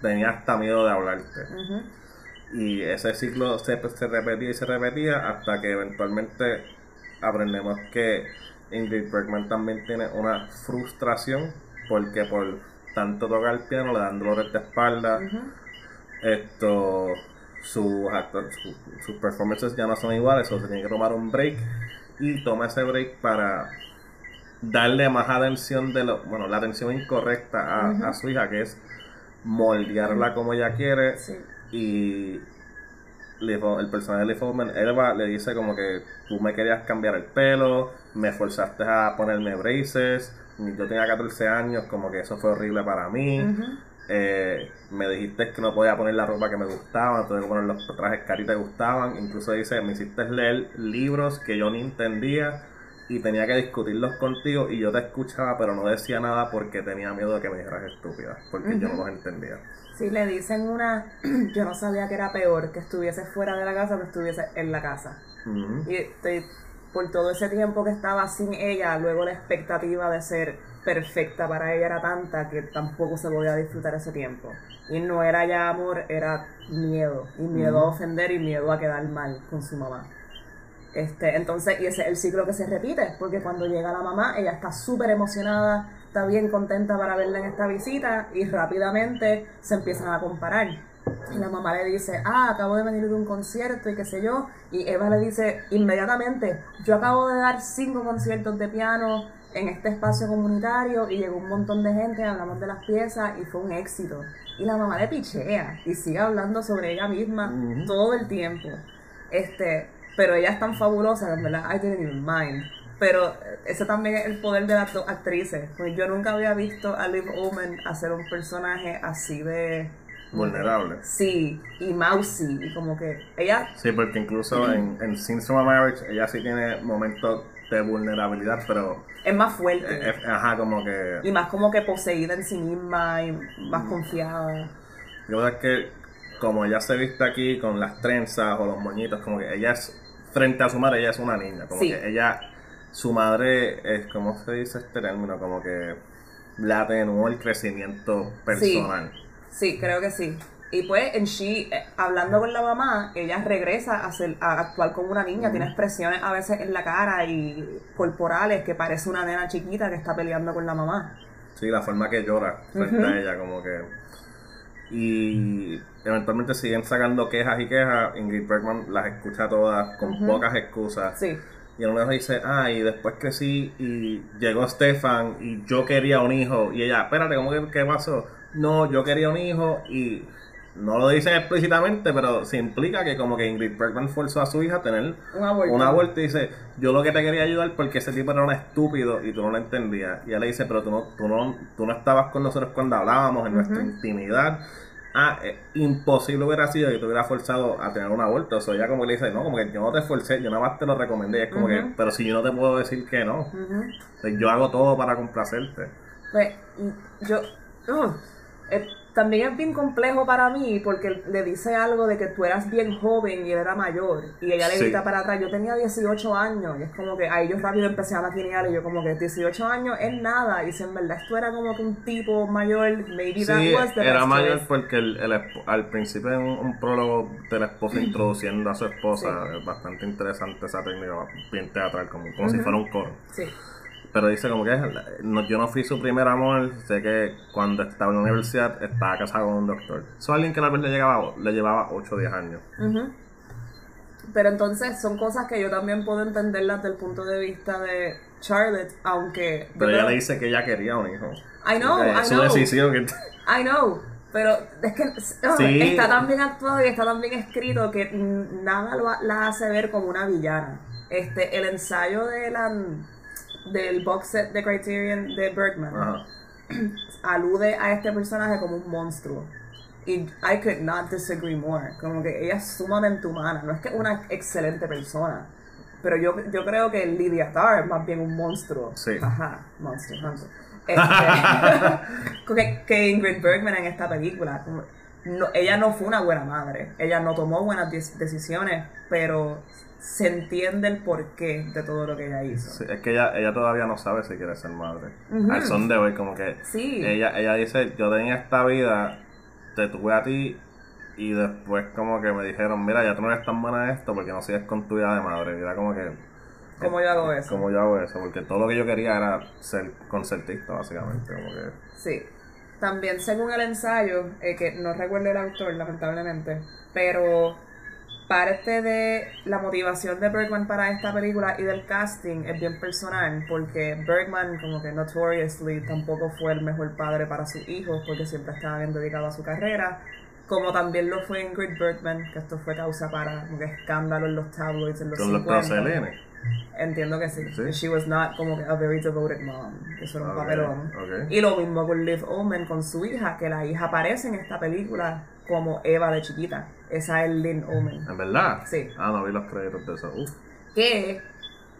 tenía hasta miedo de hablarte. Y ese ciclo se, se, repetía y se repetía hasta que eventualmente aprendemos que Ingrid Bergman también tiene una frustración porque por tanto tocar el piano le dan dolores de espalda. Esto, sus sus performances ya no son iguales, o se tiene que tomar un break y toma ese break para darle más atención de lo, bueno, la atención incorrecta a, su hija, que es moldearla como ella quiere y el personaje de Lee Elba le dice como que tú me querías cambiar el pelo, me forzaste a ponerme braces, yo tenía 14 años, como que eso fue horrible para mí. Eh, me dijiste que no podía poner la ropa que me gustaba, que poner los trajes que a ti te gustaban. Incluso dice, me hiciste leer libros que yo ni entendía y tenía que discutirlos contigo y yo te escuchaba pero no decía nada porque tenía miedo de que me dijeras estúpida, porque yo no los entendía. Si le dicen una, yo no sabía que era peor que estuviese fuera de la casa que estuviese en la casa. Y por todo ese tiempo que estaba sin ella, luego la expectativa de ser perfecta para ella era tanta que tampoco se podía disfrutar ese tiempo. Y no era ya amor, era miedo. Y miedo a ofender y miedo a quedar mal con su mamá. Este, entonces, y ese es el ciclo que se repite, porque cuando llega la mamá, ella está súper emocionada está bien contenta para verla en esta visita y rápidamente se empiezan a comparar. Y la mamá le dice, ah, acabo de venir de un concierto y qué sé yo. Y Eva le dice inmediatamente, yo acabo de dar cinco conciertos de piano en este espacio comunitario y llegó un montón de gente, hablamos de las piezas y fue un éxito. Y la mamá le pichea y sigue hablando sobre ella misma todo el tiempo. Este, pero ella es tan fabulosa, en verdad, I didn't even mind. Pero ese también es el poder de las dos actrices. Pues yo nunca había visto a Liv Omen hacer un personaje así de vulnerable. Sí, y mousy, y como que ella... Sí, porque incluso en, en Scenes Marriage ella sí tiene momentos de vulnerabilidad, pero... Es más fuerte. ajá, como que... Y más como que poseída en sí misma y más mm. confiada. Yo creo que como ella se viste aquí con las trenzas o los moñitos, como que ella es, frente a su madre, ella es una niña, como que ella su madre es, ¿cómo se dice este término? Como que le atenuó el crecimiento personal. Sí, creo que sí. Y pues en She, eh, hablando con la mamá, ella regresa a, ser, a actuar como una niña, tiene expresiones a veces en la cara y corporales que parece una nena chiquita que está peleando con la mamá. Sí, la forma que llora frente a ella, como que... Y eventualmente siguen sacando quejas y quejas, Ingrid Bergman las escucha todas con pocas excusas. Sí y uno dice, ah, y después crecí y llegó Stefan y yo quería un hijo. Y ella, espérate, ¿cómo que qué pasó? No, yo quería un hijo y no lo dicen explícitamente, pero se implica que como que Ingrid Bergman forzó a su hija a tener una vuelta. y dice, yo lo que te quería ayudar porque ese tipo era un estúpido y tú no lo entendías. Y ella le dice, pero tú no, tú no, tú no estabas con nosotros cuando hablábamos en nuestra intimidad ah, eh, imposible hubiera sido que te hubiera forzado a tener una vuelta. O sea, ella como le dice, no, como que yo no te esforcé, yo nada más te lo recomendé. Es como que, pero si yo no te puedo decir que no, yo hago todo para complacerte. Pues, yo, uh, eh, también es bien complejo para mí porque le dice algo de que tú eras bien joven y él era mayor. Y ella le grita para atrás, yo tenía 18 años. Y es como que ahí yo rápido empecé a maquinear y yo como que 18 años es nada. Y si en verdad esto era como que un tipo mayor, maybe that was the era mayor porque el, al principio en un, prólogo de la esposa introduciendo a su esposa. Es bastante interesante esa técnica, bien teatral, como, como si fuera un coro. Sí pero dice como que no, yo no fui su primer amor, sé que cuando estaba en la universidad estaba casado con un doctor. Soy alguien que la vez le, llegaba, le llevaba 8 o 10 años. Pero entonces son cosas que yo también puedo entenderlas desde el punto de vista de Charlotte, aunque... Pero ella le dice que ella quería un hijo. I know, I su decisión. Que... I know. Pero es que oh, está tan bien actuado y está tan bien escrito que nada la hace ver como una villana. Este, el ensayo de la del box set de Criterion de Bergman alude a este personaje como un monstruo. Y I could not disagree more. Como que ella es sumamente humana. No es que una excelente persona. Pero yo, yo creo que Lydia Tarr es más bien un monstruo. Sí. Ajá, monstruo, este, que, que Ingrid Bergman en esta película. No, ella no fue una buena madre. Ella no tomó buenas decisiones, pero se entiende el porqué de todo lo que ella hizo. es que ella, ella todavía no sabe si quiere ser madre. Al son de hoy, como que sí. ella, ella dice, yo tenía esta vida, te tuve a ti y después como que me dijeron, mira, ya tú no eres tan buena en esto porque no sigues con tu vida de madre. Y era como que, ¿Cómo yo hago eso? ¿Cómo yo hago eso? Porque todo lo que yo quería era ser concertista, básicamente. Como que... Sí. También según el ensayo, eh, que no recuerdo el autor, lamentablemente, pero parte de la motivación de Bergman para esta película y del casting es bien personal, porque Bergman, como que notoriously, tampoco fue el mejor padre para sus hijos, porque siempre estaba bien dedicado a su carrera, como también lo fue Ingrid Bergman, que esto fue causa para un escándalo en los tabloids en los Con los 50. procelenes. Entiendo que sí. Sí. She was not como que a very devoted mom. Eso era un papelón. Y lo mismo con Liv Omen, con su hija, que la hija aparece en esta película como Eva de chiquita. Esa es Lynn Omen. ¿En verdad? Sí. Ah, no vi los créditos de eso. Uf. Que,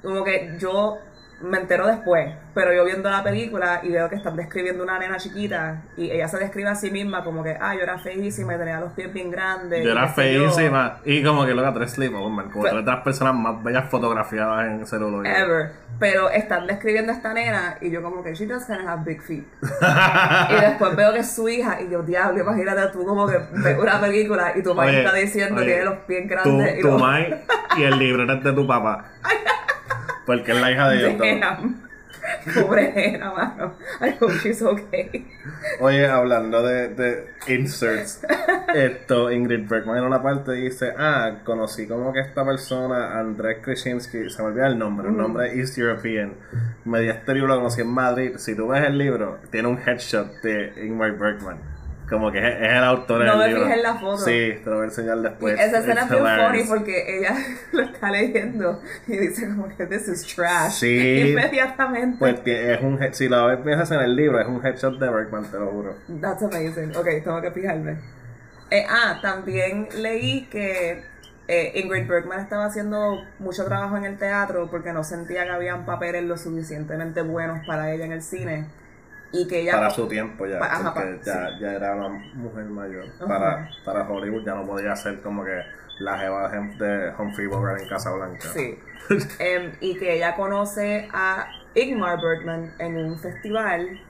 como que yo me entero después, pero yo viendo la película y veo que están describiendo una nena chiquita y ella se describe a sí misma como que, ah, yo era feísima y tenía los pies bien grandes. Yo era yo. feísima. Y como que loca, tres sleepovers, como tres de las personas más bellas fotografiadas en celuloide. Ever. Pero están describiendo a esta nena y yo como que she does kind of have big feet. y después veo que es su hija y yo, diablo, imagínate tú como que ves una película y tu mamá Oye, está diciendo que tiene los pies grandes y tu los... y el libro de tu papá. Porque es la hija de. Damn. Pobre nena, mano. I hope she's okay. Oye, hablando de, de inserts, esto, Ingrid Bergman en una parte dice, ah, conocí como que esta persona, Andrés Krasinski, se me olvida el nombre, el nombre es East European, me dio este libro, lo conocí en Madrid, si tú ves el libro, tiene un headshot de Ingrid Bergman, como que es, es el autor No del me libro. fijé en la foto. Sí, te lo voy a enseñar Y después. esa escena es bien funny porque ella lo está leyendo y dice como que this is trash. Sí. Inmediatamente. Pues es un, si lo ves en el libro, es un headshot de Bergman, te lo juro. That's amazing. Ok, tengo que fijarme. Eh, ah, también leí que eh, Ingrid Bergman estaba haciendo mucho trabajo en el teatro porque no sentía que habían papeles lo suficientemente buenos para ella en el cine. Y que ella. para su tiempo ya, ajá, porque ya, ya era una mujer mayor. Para, para Hollywood ya no podía ser como que la jeva de, Humphrey Bogart en Casablanca. Sí. Em, y que ella conoce a Ingmar Bergman en un festival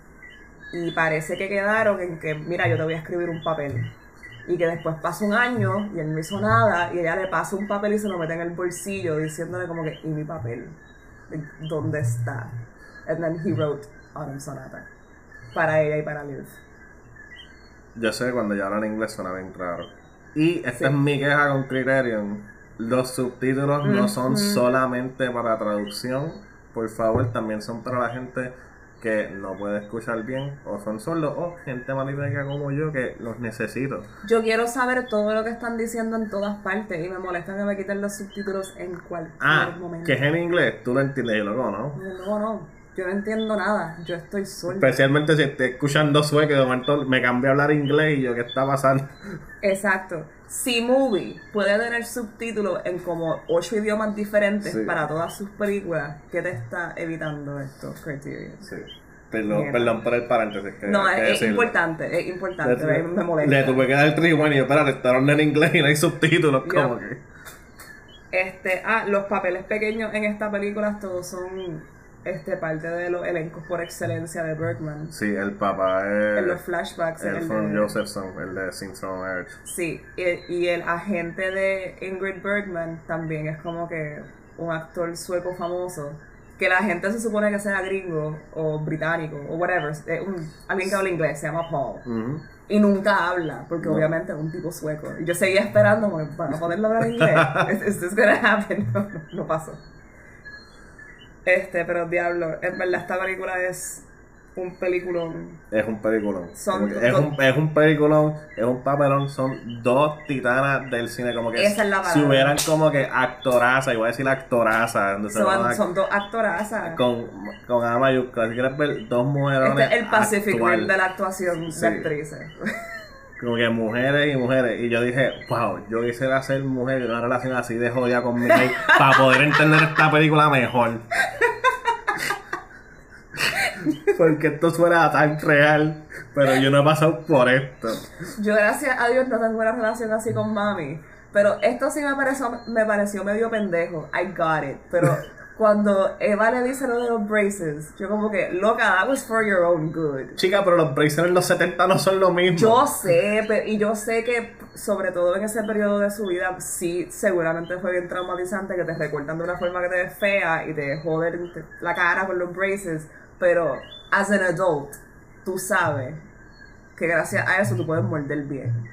y parece que quedaron en que, mira, yo te voy a escribir un papel. Y que después pasa un año y él no hizo nada y ella le pasa un papel y se lo mete en el bolsillo diciéndole como que, ¿y mi papel? ¿Dónde está? And then he wrote Autumn Sonata. Para ella y para Liv. Yo sé que cuando ya hablan inglés suena bien raro. Y esta Sí. es mi queja con Criterion. Los subtítulos no son solamente para traducción. Por favor, también son para la gente que no puede escuchar bien o son sordos o gente malítica como yo que los necesito. Yo quiero saber todo lo que están diciendo en todas partes y me molesta que me quiten los subtítulos en cualquier Ah, momento. que es en inglés, tú lo entiendes y luego, ¿no? No, no, yo no entiendo nada, yo estoy sorda. Especialmente si estoy escuchando sueco de momento me cambié a hablar inglés y yo, ¿qué está pasando? Exacto. Si Movie puede tener subtítulos en como ocho idiomas diferentes Sí. para todas sus películas, ¿qué te está evitando esto, Criterion? Sí. Perdón, Mierda. perdón por el paréntesis. Que No, que es, importante, es importante, Le, me, molesta. le tuve que dar el tribuno y yo, espérate, está en inglés y no hay subtítulos. Ya. Como que. Este, ah, los papeles pequeños en esta película todos son este parte de los elencos por excelencia de Bergman. Sí, el papá es. En los flashbacks. el von de- Josephson, el de from Marriage. Sí, y, y el agente de Ingrid Bergman también es como que un actor sueco famoso. Que la gente se supone que sea gringo o británico o whatever. es un- alguien que habla inglés, se llama Paul. Y nunca habla, porque No. obviamente es un tipo sueco. Y yo seguía esperando, como, ¿van a poderlo hablar inglés? ¿Is, is this gonna happen? No, no, no pasó. Este, pero diablo, en verdad esta película es un peliculón. Es un peliculón. Son es, un, es un peliculón, es un papelón, son dos titanas del cine. Como que Esa es la si hubieran como que actoraza, igual a decir actoraza, Son, a- son dos actorazas. con, con A mayúscula. Si quieres ver dos mujeres. Este es el Pacific actuar, Rim de la actuación Sí. de actrices. Como que mujeres y mujeres. Y yo dije, wow, yo quisiera ser mujer y una relación así de jodida conmigo para poder entender esta película mejor. Porque esto suena tan real, pero yo no he pasado por esto. Yo, gracias a Dios, no tengo una relación así con mami. Pero esto sí me pareció, me pareció medio pendejo. I got it. Pero cuando Eva le dice lo de los braces, yo como que, loca, that was for your own good. Chica, pero los braces en los 70 no son lo mismo. Yo sé, pero, y yo sé que sobre todo en ese periodo de su vida, sí, seguramente fue bien traumatizante que te recuerdan de una forma que te ves fea y te joden la cara con los braces, pero as an adult, tú sabes que gracias a eso tú puedes morder bien.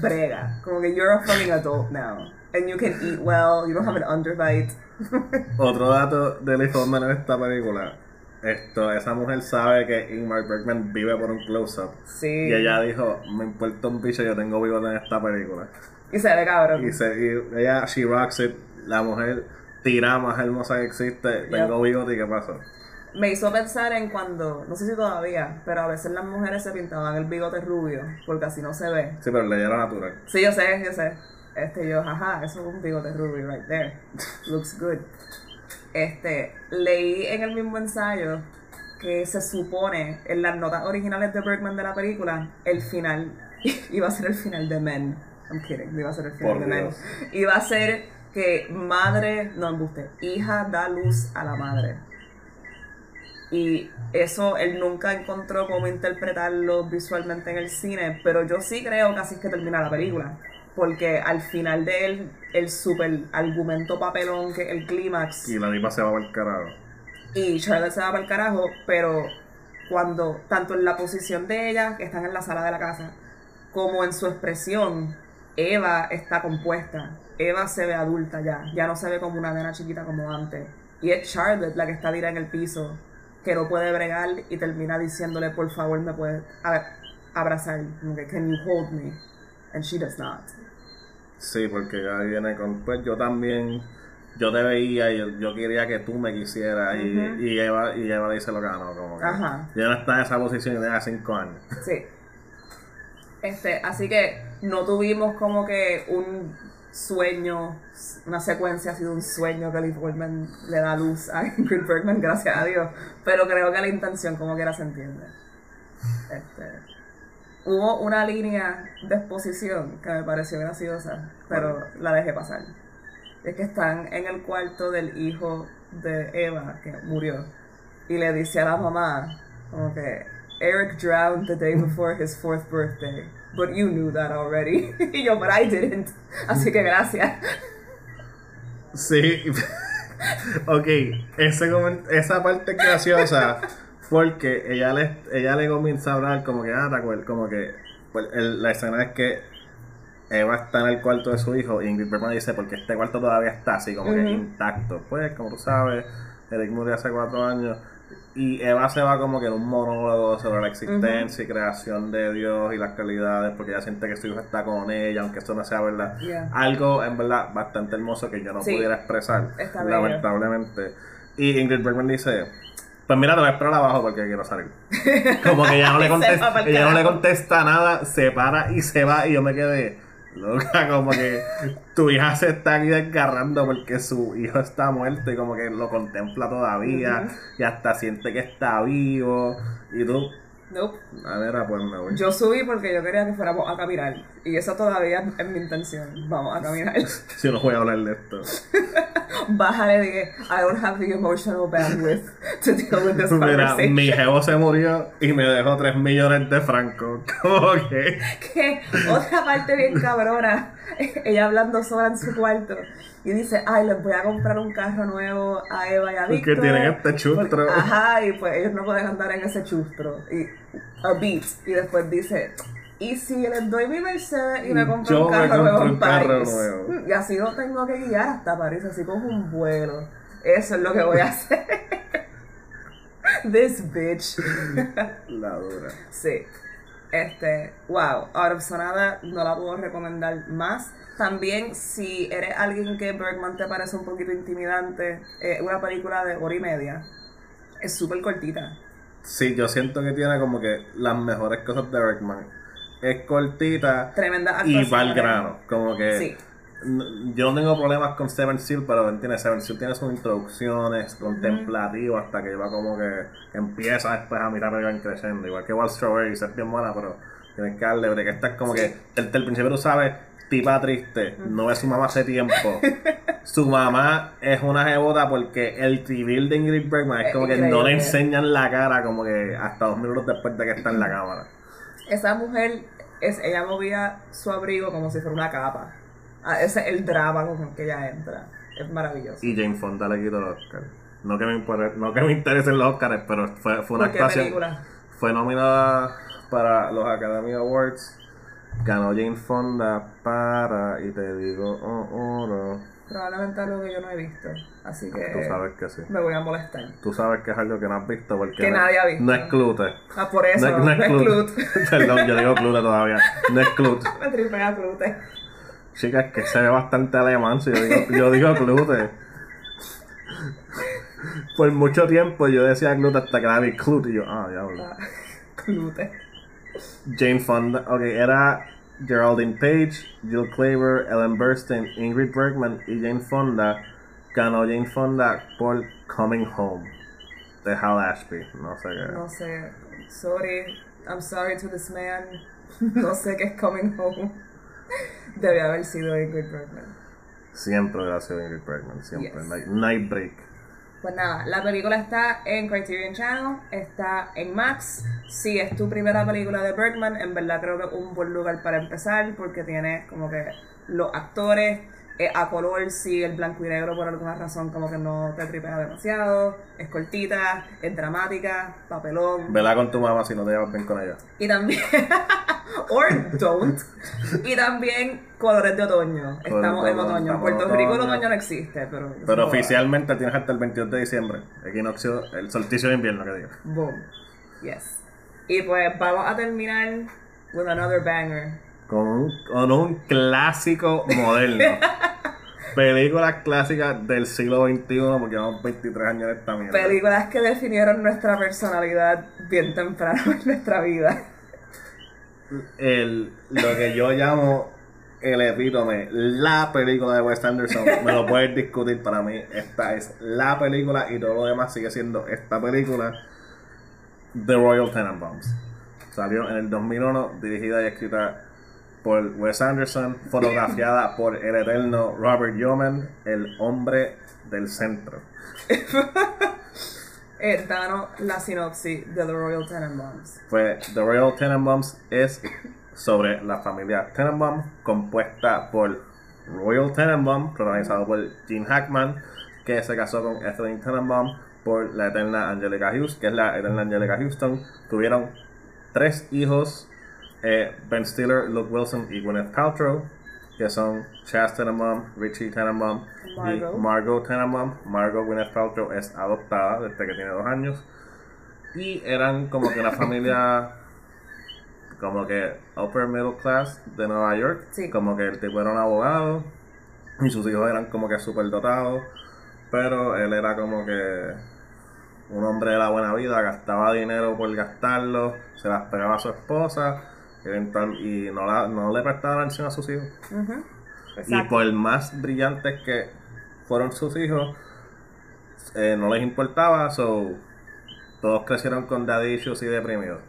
Brega. Como que you're a fucking adult now. And you can eat well, you don't have an underbite. Otro dato del informe en esta película. Esto, esa mujer sabe que Ingmar Bergman vive por un close-up. Sí. Y ella dijo, me importa un bicho, yo tengo bigote en esta película. Y se ve cabrón. Y, se, y ella, she rocks it, la mujer tira más hermosa que existe, tengo bigote y qué pasó. Me hizo pensar en cuando, no sé si todavía, pero a veces las mujeres se pintaban el bigote rubio, porque así no se ve. Sí, pero le era natural. Sí, yo sé, yo sé. Este, yo, jaja, eso es un bigote rubio right there. Looks good. Este, leí en el mismo ensayo que se supone en las notas originales de Bergman de la película, el final iba a ser el final de Men. I'm kidding, iba a ser el final de Men. Iba a ser que madre, no embuste, hija da luz a la madre. Y eso él nunca encontró cómo interpretarlo visualmente en el cine, pero yo sí creo que así es que termina la película porque al final de él, el super argumento papelón, que el clímax. Y la diva se va para el carajo. Y Charlotte se va para el carajo, pero cuando, tanto en la posición de ella, que están en la sala de la casa, como en su expresión, Eva está compuesta. Eva se ve adulta ya, ya no se ve como una nena chiquita como antes. Y es Charlotte la que está tirada en el piso, que no puede bregar y termina diciéndole, por favor, me puedes abrazar, can you hold me? And she does not. Sí, porque ya viene con, pues yo también, yo te veía y yo, quería que tú me quisieras y, y, Eva, y Eva dice lo que no, como que Ajá. yo no estaba en esa posición de hace cinco años. Sí. Este, así que no tuvimos como que un sueño, una secuencia ha sido un sueño que Lee Bergman le da luz a Ingrid Bergman, gracias a Dios. Pero creo que la intención como que se entiende. Este, hubo una línea de exposición que me pareció graciosa, pero la dejé pasar. Es que están en el cuarto del hijo de Eva, que murió, y le dice a la mamá, como que, Eric drowned the day before his fourth birthday, but you knew that already. y yo, but I didn't. Así que gracias. Sí. ok, ese, esa parte graciosa porque ella le, ella le comienza a hablar como que, ah, como que pues, la escena es que Eva está en el cuarto de su hijo y Ingrid Bergman dice, porque este cuarto todavía está así, como que intacto. Pues, como tú sabes, Eric murió hace cuatro años. Y Eva se va como que en un monólogo sobre la existencia y creación de Dios y las calidades, porque ella siente que su hijo está con ella, aunque esto no sea verdad. Algo, en verdad, bastante hermoso que yo no pudiera expresar, lamentablemente. Y Ingrid Bergman dice, pues mira, te voy a esperar abajo porque quiero salir. Como que ella no le contesta, ella no le contesta nada, se para y se va y yo me quedé loca, como que tu hija se está aquí desgarrando porque su hijo está muerto y como que lo contempla todavía y hasta siente que está vivo y tú Nope. A ver, pues me voy. Yo subí porque yo quería que fuéramos a caminar. Y eso todavía es mi intención. Vamos a caminar. si no voy a hablar de esto. Bájale de I don't have the emotional bandwidth to deal with this Mira, mi jevo se murió y me dejó 3 millones de francos. ¿Cómo que? Que otra parte bien cabrona. Ella hablando sola en su cuarto. Y dice, ay, les voy a comprar un carro nuevo a Eva y a Víctor. Porque tienen este chustro. ajá, y pues ellos no pueden andar en ese chustro. Y a beat. Y después dice, y si les doy mi Mercedes y me compro un carro nuevo en París. Y así no tengo que guiar hasta París, así como un vuelo. Eso es lo que voy a hacer. This bitch. La dura. Sí. Este, wow, Out of Sonada no la puedo recomendar más. También, si eres alguien que Bergman te parece un poquito intimidante, eh, una película de hora y media. Es súper cortita. Sí, yo siento que tiene como que las mejores cosas de Bergman. Es cortita Tremenda y va al grano. Como que sí. Yo no tengo problemas con Seven Seal, pero entiende Seven Seal tiene sus introducciones contemplativas hasta que va como que empieza después a mirar y van creciendo. Igual que Wall Strawberry, es bien buena, pero tienes que darle que esta es como que el, el principio tú sabes tipa triste, no ve su mamá hace tiempo. su mamá es una jebota porque el civil de Ingrid Bergman es como que no le enseñan la cara como que hasta dos minutos después de que está en la cámara. Esa mujer es, ella movía su abrigo como si fuera una capa. Ah, ese es el drama con el que ella entra. Es maravilloso. Y Jane Fonda le quitó el Oscar. No que me, impore- no que me interesen los Oscars, pero fue, fue una ¿Por qué actuación. película? Fue nominada para los Academy Awards. Ganó Jane Fonda para, y te digo, oh, oh, no. Probablemente algo que yo no he visto. Así que Tú sabes que sí. me voy a molestar. Tú sabes que es algo que no has visto porque Que no, nadie ha visto. no es Clute. Ah, por eso, no, no es Clute. Clute. Perdón, yo digo Clute todavía. No es Clute. Me tripea Clute. Chicas, que se ve bastante alemán si yo digo, yo digo Clute. Por mucho tiempo yo decía Clute hasta que la vi Clute y yo, ah, diablo. Ah, Clute. Jane Fonda, ok, era Geraldine Page, Jill Claver, Ellen Burstyn, Ingrid Bergman y Jane Fonda. Ganó Jane Fonda por Coming Home de Hal Ashby, no sé qué. No sé. Sorry. I'm sorry to this man. No sé qué es coming home. Debe haber sido Ingrid Bergman. Siempre hubiera sido Ingrid Bergman, siempre. Yes. Night, Night Break. Pues nada, la película está en Criterion Channel, está en Max. Si es tu primera película de Bergman, en verdad creo que es un buen lugar para empezar porque tiene como que los actores eh, a color, si el blanco y negro por alguna razón como que no te tripea demasiado, es cortita, es dramática, papelón. Vela con tu mamá si no te llevas bien con ella. Y también, or don't. Y también colores de otoño. Estamos de en otoño, otoño. En Puerto en Rico el otoño. otoño no existe, pero. Pero oficialmente tienes hasta el 22 de diciembre. Equinoccio, el solsticio de invierno, que digo. Boom. Yes. Y pues vamos a terminar with another banger. Con un, con un clásico moderno. Películas clásicas del siglo XXI, porque llevamos 23 años en esta mierda. Películas que definieron nuestra personalidad bien temprano en nuestra vida. el, lo que yo llamo el epítome, la película de Wes Anderson, me lo puedes discutir para mí. Esta es la película y todo lo demás sigue siendo esta película, The Royal Tenenbaums. Salió en el 2001, dirigida y escrita por Wes Anderson, fotografiada por el eterno Robert Yeoman, el hombre del centro. Eh, danos la sinopsis de The Royal Tenenbaums. Pues The Royal Tenenbaums es sobre la familia Tenenbaum, compuesta por Royal Tenenbaum, protagonizado por Gene Hackman, que se casó con Ethelyn Tenenbaum por la eterna Angelica Houston, que es la eterna Angelica Houston. Tuvieron tres hijos, eh, Ben Stiller, Luke Wilson y Gwyneth Paltrow, que son Chas Tenenbaum, Richie Tenenbaum Margot. y Margot Tenenbaum. Margot Gwyneth Paltrow es adoptada desde que tiene dos años. Y eran como que una familia como que upper middle class de Nueva York. Sí. Como que el tipo era un abogado y sus hijos eran como que super dotados. Pero él era como que un hombre de la buena vida, gastaba dinero por gastarlo, se las pegaba a su esposa eventual- y no, la- no le prestaba atención a sus hijos. Y por más brillantes que fueron sus hijos, eh, no les importaba, so todos crecieron con daddy issues y deprimidos.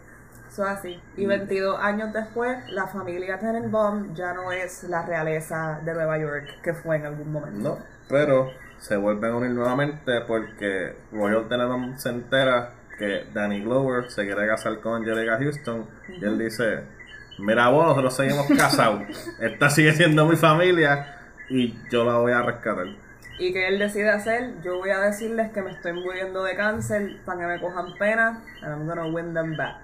Eso es así. Y 22 años después, la familia Tenenbaum ya no es la realeza de Nueva York que fue en algún momento. No, pero se vuelven a unir nuevamente porque Royal Tenenbaum se entera que Danny Glover se quiere casar con Angelica Houston y él dice, mira vos, nosotros seguimos casados, esta sigue siendo mi familia y yo la voy a rescatar. Y que él decide hacer, yo voy a decirles que me estoy muriendo de cáncer para que me cojan pena, and I'm gonna win them back.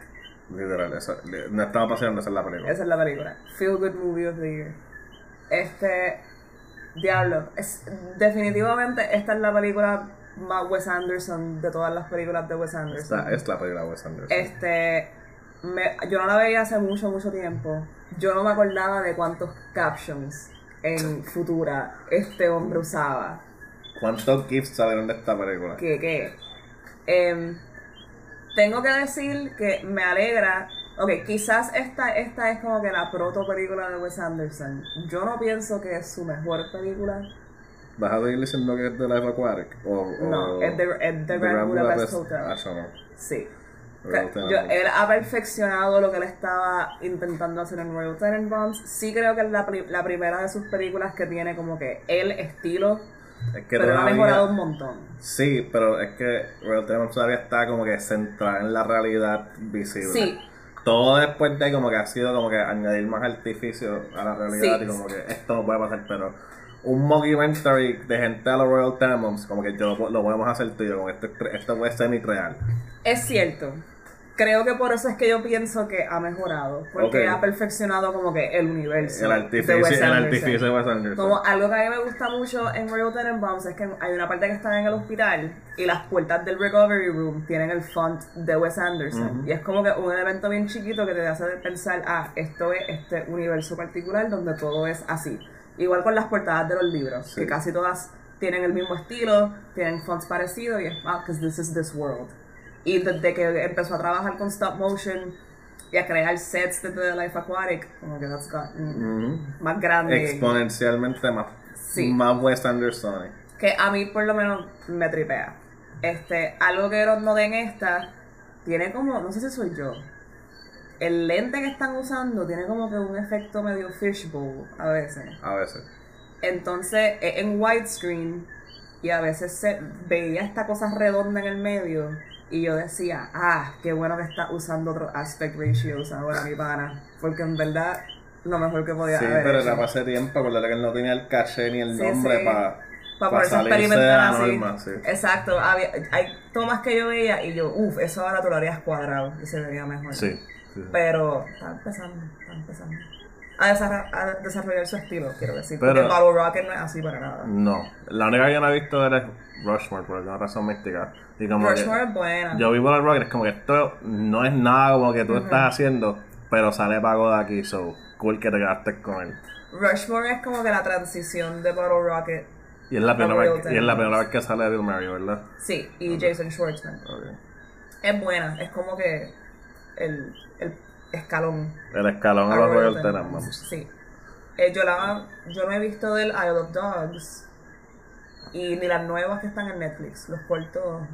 Literal, eso, no estaba paseando esa es la película. Esa es la película. Feel Good Movie of the Year. Este. Diablo. Es, definitivamente esta es la película más Wes Anderson de todas las películas de Wes Anderson. Esta es la película de Wes Anderson. Este. Me- yo no la veía hace mucho, mucho tiempo. Yo no me acordaba de cuántos captions en Futura este hombre usaba. ¿Cuántos GIFs salieron de esta película? que, que em, tengo que decir que me alegra. Ok, quizás esta, esta es como que la proto película de Wes Anderson. Yo no pienso que es su mejor película. ¿Vas a seguir diciendo que es de Life Aquatic? O, o No, es de, es de Grand Budapest Hotel. Ah, eso no. Sí. Yo- él ha perfeccionado lo que él estaba intentando hacer en Royal Tenenbaums. Sí creo que es la, la primera de sus películas que tiene como que el estilo, Es que pero ha mejorado un montón. Sí, pero es que Royal Tenenbaums todavía está como que centrada en la realidad visible. Sí, todo después de como que ha sido como que añadir más artificio a la realidad Sí. y como que esto no puede pasar, pero un mockumentary de gente a los Royal Tenenbaums, como que yo lo, lo podemos hacer tú y yo, como esto, esto puede ser semi-real. Es cierto. Creo que por eso es que yo pienso que ha mejorado. Porque Ok. ha perfeccionado como que el universo. El de artificio, Wes el artificio de Wes Anderson. Como algo que a mí me gusta mucho en Royal Tenenbaums es que hay una parte que están en el hospital y las puertas del recovery room tienen el font de Wes Anderson. Y es como que un elemento bien chiquito que te hace pensar, ah, esto es este universo particular donde todo es así. Igual con las portadas de los libros, Sí. que casi todas tienen el mismo estilo, tienen fonts parecidos y es, ah, because this is this world. Y desde que empezó a trabajar con stop motion y a crear sets de The Life Aquatic, como que that's gotten más grande. Exponencialmente más, Sí. más Wes Anderson. que a mí por lo menos me tripea. Este, algo que no noté en esta, tiene como, no sé si soy yo, el lente que están usando tiene como que un efecto medio fishbowl a veces. A veces. Entonces es en widescreen y a veces se veía esta cosa redonda en el medio y yo decía, ah, qué bueno que está usando otros aspect ratios ahora mi pana, porque en verdad lo mejor que podía Sí, haber pero hecho. era ese tiempo, acuérdate que él no tenía el caché ni el Sí, nombre sí. para para poderse experimentar así. norma, sí. Exacto, había, hay tomas que yo veía y yo, uff, eso ahora tú lo harías cuadrado y se vería mejor. Sí. sí, sí. Pero está empezando, está empezando. A desarrollar su estilo, quiero decir. Pero- porque Battle Rocket no es así para nada. No, la única que yo no he visto era Rushmore por alguna razón mística. Y como Rushmore es buena. yo vivo el Rocket, es como que esto no es nada como que tú estás haciendo, pero sale pago de aquí, so cool que te quedaste con él. Rushmore es como que la transición de Battle Rocket. Y es la primera, vez, y es la primera vez que sale Bill Murray, ¿verdad? Sí, y Jason Schwartzman. Es buena, es como que el, el escalón. El escalón a a los Royal. Tenenbaums. Sí. Eh, yo, la, yo no he visto del Isle of Dogs y ni las nuevas que están en Netflix, los cortos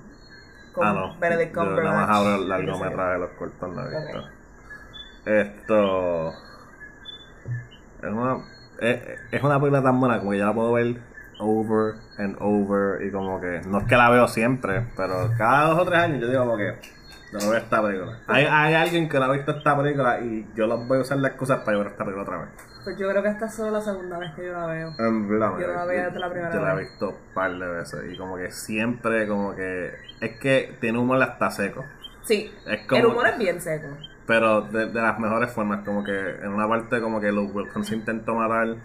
con Ah, no. Benedict Yo Cumberbatch. nada más abro el yo. largometraje de los cortos, no he visto. Esto. Es una. Es, es una película tan buena como que ya la puedo ver over and over. Y como que. No es que la veo siempre, pero cada dos o tres años yo digo como que. Yo no veo esta película. Hay, hay alguien que no ha visto esta película y yo los voy a usar las cosas para ver esta película otra vez. Pues yo creo que esta es solo la segunda vez que yo la veo. En verdad, Yo la veía desde la primera Yo la he vez. visto un par de veces y como que siempre como que... Es que tiene humor hasta seco. Sí, Es como- el humor es bien seco. Pero de, de las mejores formas, como que en una parte como que Luke Wilson se intentó matar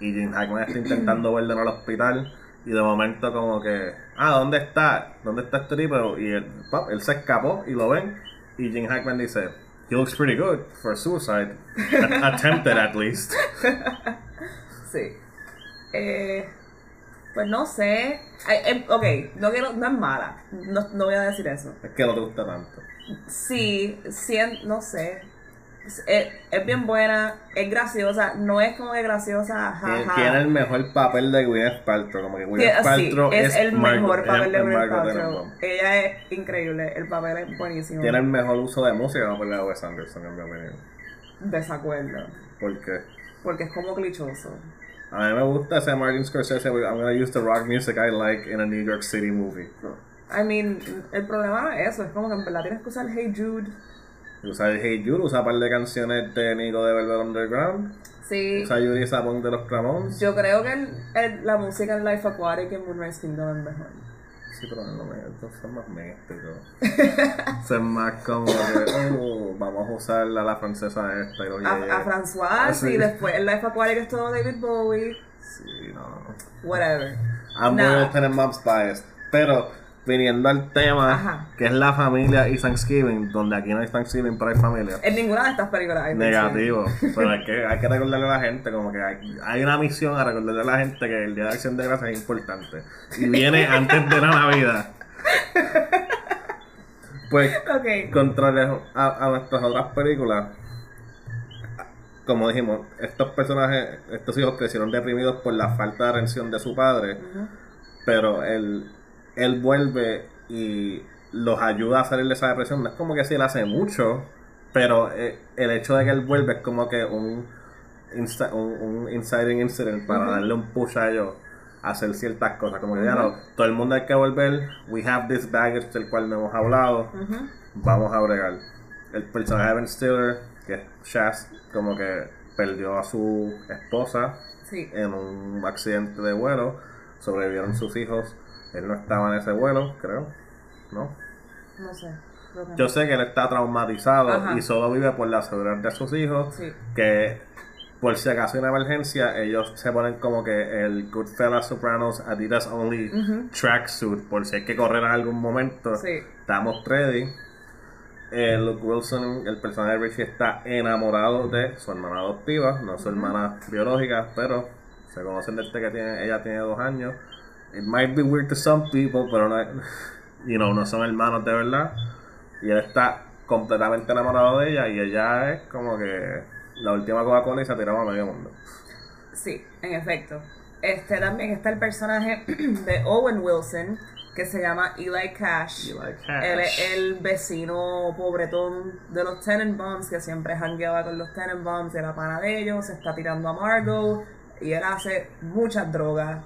y Jim Hackman está intentando verlo en el hospital y de momento como que, ah, ¿dónde está? ¿Dónde está este tipo? Y él, pop, él se escapó y lo ven y Jim Hackman dice, he looks pretty good for suicide, A- attempted at least. Sí. Eh, pues no sé. Ay, em, ok, no, quiero, no es mala. No, no voy a decir eso. Es que no te gusta tanto. Sí, sí, no sé. Es, es- es bien buena, es graciosa, no es como que graciosa, jaja. tiene el mejor papel de Gwyneth Paltrow, como que Gwyneth sí, Paltrow es, el Margot- mejor papel de es Gwyneth Paltrow. Ella es increíble, el papel es buenísimo. Tiene el mejor uso de música por la de Wes Anderson, en mi opinión. Desacuerdo, Porque porque es como clichoso. a mí me gusta ese Martin Scorsese, I'm gonna use the rock music I like in a New York City movie. I mean, el problema no es eso, es como que en verdad tienes que usar Hey Jude. Usa el Hey Jude, usa un par de canciones de Nico de Velvet Underground, Sí, usa Yuri Sapón de los Ramones. yo creo que el- el- la música en Life Aquatic en Moonrise Kingdom es mejor. Sí, pero no me estos son más místicos. son más como que, oh, vamos a usar a la francesa esta y los A, a François, Ah, sí. y después el Life Aquatic es todo David Bowie, Sí, no. whatever. I'm Nada. Royal Tenenbaums biased. Pero, viniendo al tema, Ajá. que es la familia y Thanksgiving, donde aquí no hay Thanksgiving, pero hay familia. En ninguna de estas películas hay Negativo. Pero hay que, hay que recordarle a la gente, como que hay, hay una misión a recordarle a la gente que el Día de Acción de Gracias es importante. Y viene antes de la Navidad. Pues, Ok. contrario a, a nuestras otras películas, como dijimos, estos personajes, estos hijos crecieron deprimidos por la falta de atención de su padre, pero él, él vuelve y los ayuda a salir de esa depresión. No es como que si él hace mucho, pero eh, el hecho de que él vuelve es como que un, insta- un, un inciting incident para darle un push a ellos a hacer ciertas cosas. Como que ya no, todo el mundo hay que volver, we have this baggage del cual no hemos hablado, vamos a bregar. el personaje de Ben Stiller, que es Shaz, como que perdió a su esposa Sí. en un accidente de vuelo, sobrevivieron sus hijos, él no estaba en ese vuelo, creo, ¿no? No sé. no. Yo sé que él está traumatizado Ajá. y solo vive por la seguridad de sus hijos, Sí. que por si acaso hay una emergencia, ellos se ponen como que el Goodfellas Sopranos Adidas Only Ujú. tracksuit, por si hay que correr en algún momento, Sí. estamos ready. Eh, Luke Wilson, el personaje de Richie, está enamorado de su hermana adoptiva, no su hermana biológica, pero se conocen desde que tiene, ella tiene dos años. It might be weird to some people, pero no, es- you know, no son hermanos de verdad. Y él está completamente enamorado de ella y ella es como que la última Coca-Cola y se ha tirado a medio mundo. Sí, en efecto. Este también está el personaje de Owen Wilson, que se llama Eli Cash. Eli Cash. Él es el vecino pobretón de los Tenenbaums, que siempre jangueaba con los Tenenbaums, era pana de ellos, se está tirando a Margot, y él hace muchas drogas,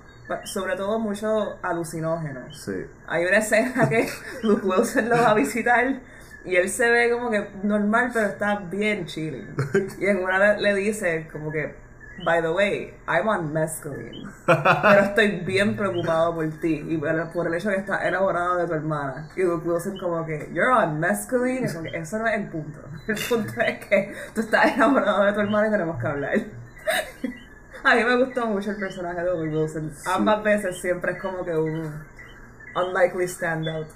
sobre todo muchos alucinógenos. Sí. Hay una escena que Luke Wilson lo va a visitar y él se ve como que normal, pero está bien chilling. Y en una le, le dice como que, by the way, I'm on mescaline. Pero estoy bien preocupado por ti y por, por el hecho de que estás enamorado de tu hermana. Y Luke Wilson como que, you're on mescaline. Y como que, eso no es el punto. El punto es que tú estás enamorado de tu hermana y tenemos que hablar. A mí me gustó mucho el personaje de Luke Wilson. Ambas veces siempre es como que un unlikely standout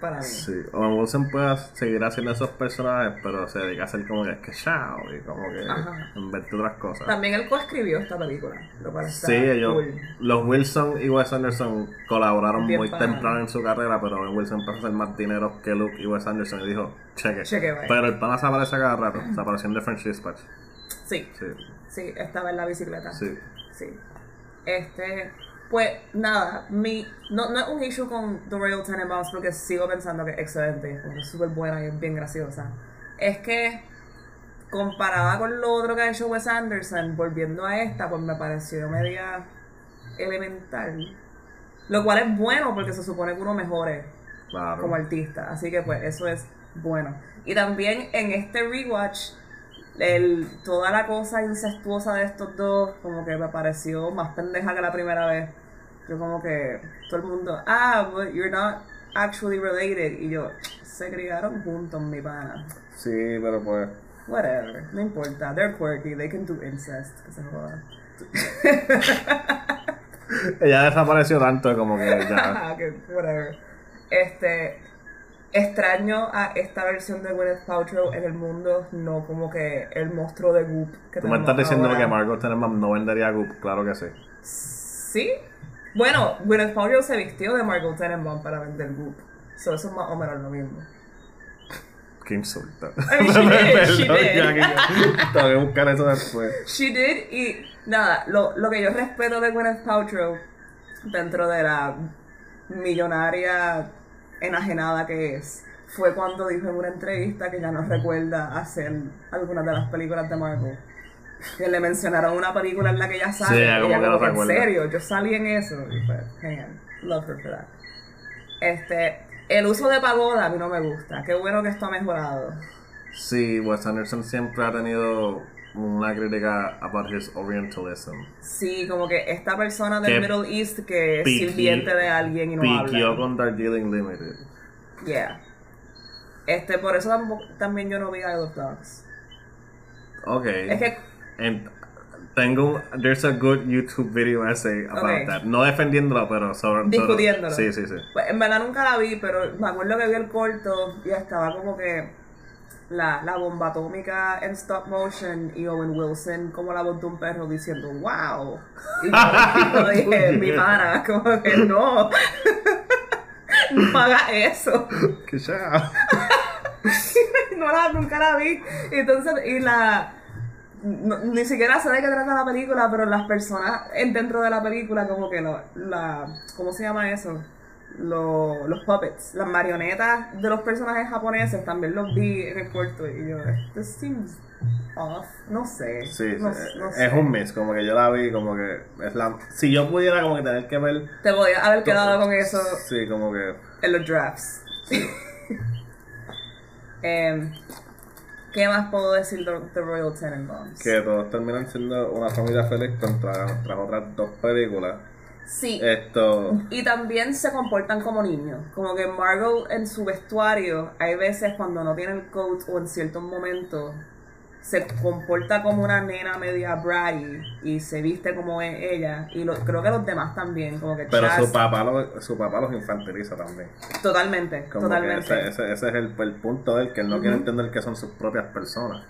para mí. Sí, Owen Wilson puede seguir haciendo esos personajes, pero se dedica a hacer como que es que chao y como que Ajá. invertir otras cosas. También él coescribió esta película, lo cual está Sí, ellos, cool. los Wilson y Wes Anderson colaboraron Bien muy temprano en su carrera, pero Owen Wilson empezó a hacer más dinero que Luke y Wes Anderson y dijo, cheque. Cheque, pero el pana se aparece cada rato, se apareció en The French Dispatch. Sí, Sí, sí, estaba en la bicicleta. sí. Sí. Este, pues nada, mi, no, no es un issue con The Royal Tenenbaums porque sigo pensando que es excelente, porque es súper buena y es bien graciosa. Es que comparada con lo otro que ha hecho Wes Anderson, volviendo a esta, pues me pareció media elemental. Lo cual es bueno porque se supone que uno mejore Claro. como artista. Así que pues eso es bueno. Y también en este rewatch, el, toda la cosa incestuosa de estos dos, como que me pareció más pendeja que la primera vez. Yo como que todo el mundo, ah, but you're not actually related. Y yo, se criaron juntos, mi pana. Sí, pero pues. Whatever, no importa, they're quirky, they can do incest, que se joda. Ella desapareció tanto como que ya. whatever. Este extraño a esta versión de Gwyneth Paltrow en el mundo, no como que el monstruo de Goop que Tú me estás diciendo ahora. que Margot Tenenbaum no vendería Goop, claro que sí. Sí. Bueno, Gwyneth Paltrow se vistió de Margot Tenenbaum para vender Goop. So eso es más o menos lo mismo. Qué insulto. I mean, she did, she Tengo que buscar eso después. She did y nada, lo, lo que yo respeto de Gwyneth Paltrow dentro de la millonaria enajenada que es fue cuando dijo en una entrevista que ya no recuerda hacer algunas de las películas de Marvel. Que le mencionaron una película en la que ella sale Sí, ella como que no en serio, yo salí en eso y fue. Love her for that. Este, el uso de pagoda a mí no me gusta. Qué bueno que esto ha mejorado. Sí, Wes Anderson siempre ha tenido una crítica about his orientalism. Sí, como que esta persona del Que Middle East que es sirviente de alguien y no habla. con Darjeeling Limited. Yeah. Este, por eso tampoco- también yo no vi I Love Dogs. Ok. Es que, En- tengo un. There's a good YouTube video essay about Ok. that. No defendiéndolo, pero sobre. sobre- Discutiéndolo. Sí, sí, sí. pues, en verdad nunca la vi, pero me acuerdo que vi el corto y estaba como que la, la bomba atómica en stop motion y Owen Wilson como la voz de un perro diciendo wow. Y yo, dije, mi pana, como que no. no haga eso. Que ya. no la, nunca la vi. Y entonces, y la. no- ni siquiera sé de qué trata la película, pero las personas en- dentro de la película, como que lo, la. ¿Cómo se llama eso? Lo- los puppets, las marionetas de los personajes japoneses, también los vi en el corto. Y yo, this seems off. No sé. Sí, no, sí, no es un miss, como que yo la vi, como que es la... Si yo pudiera como que tener que ver... Te podía haber quedado con eso Sí, como que... en los drafts. Em, ¿Qué más puedo decir de The Royal Tenenbaums? Que todos terminan siendo una familia feliz contra nuestras otras dos películas. Sí. Esto. Y también se comportan como niños. Como que Margot en su vestuario, hay veces cuando no tiene el coat o en ciertos momentos, se comporta como una nena media bratty y se viste como es ella. Y lo, creo que los demás también. Como que Pero Chaz- su papá, lo- su papá los infantiliza también. Totalmente, Como totalmente. ese, ese, ese es el, el punto de él, que él no quiere entender que son sus propias personas.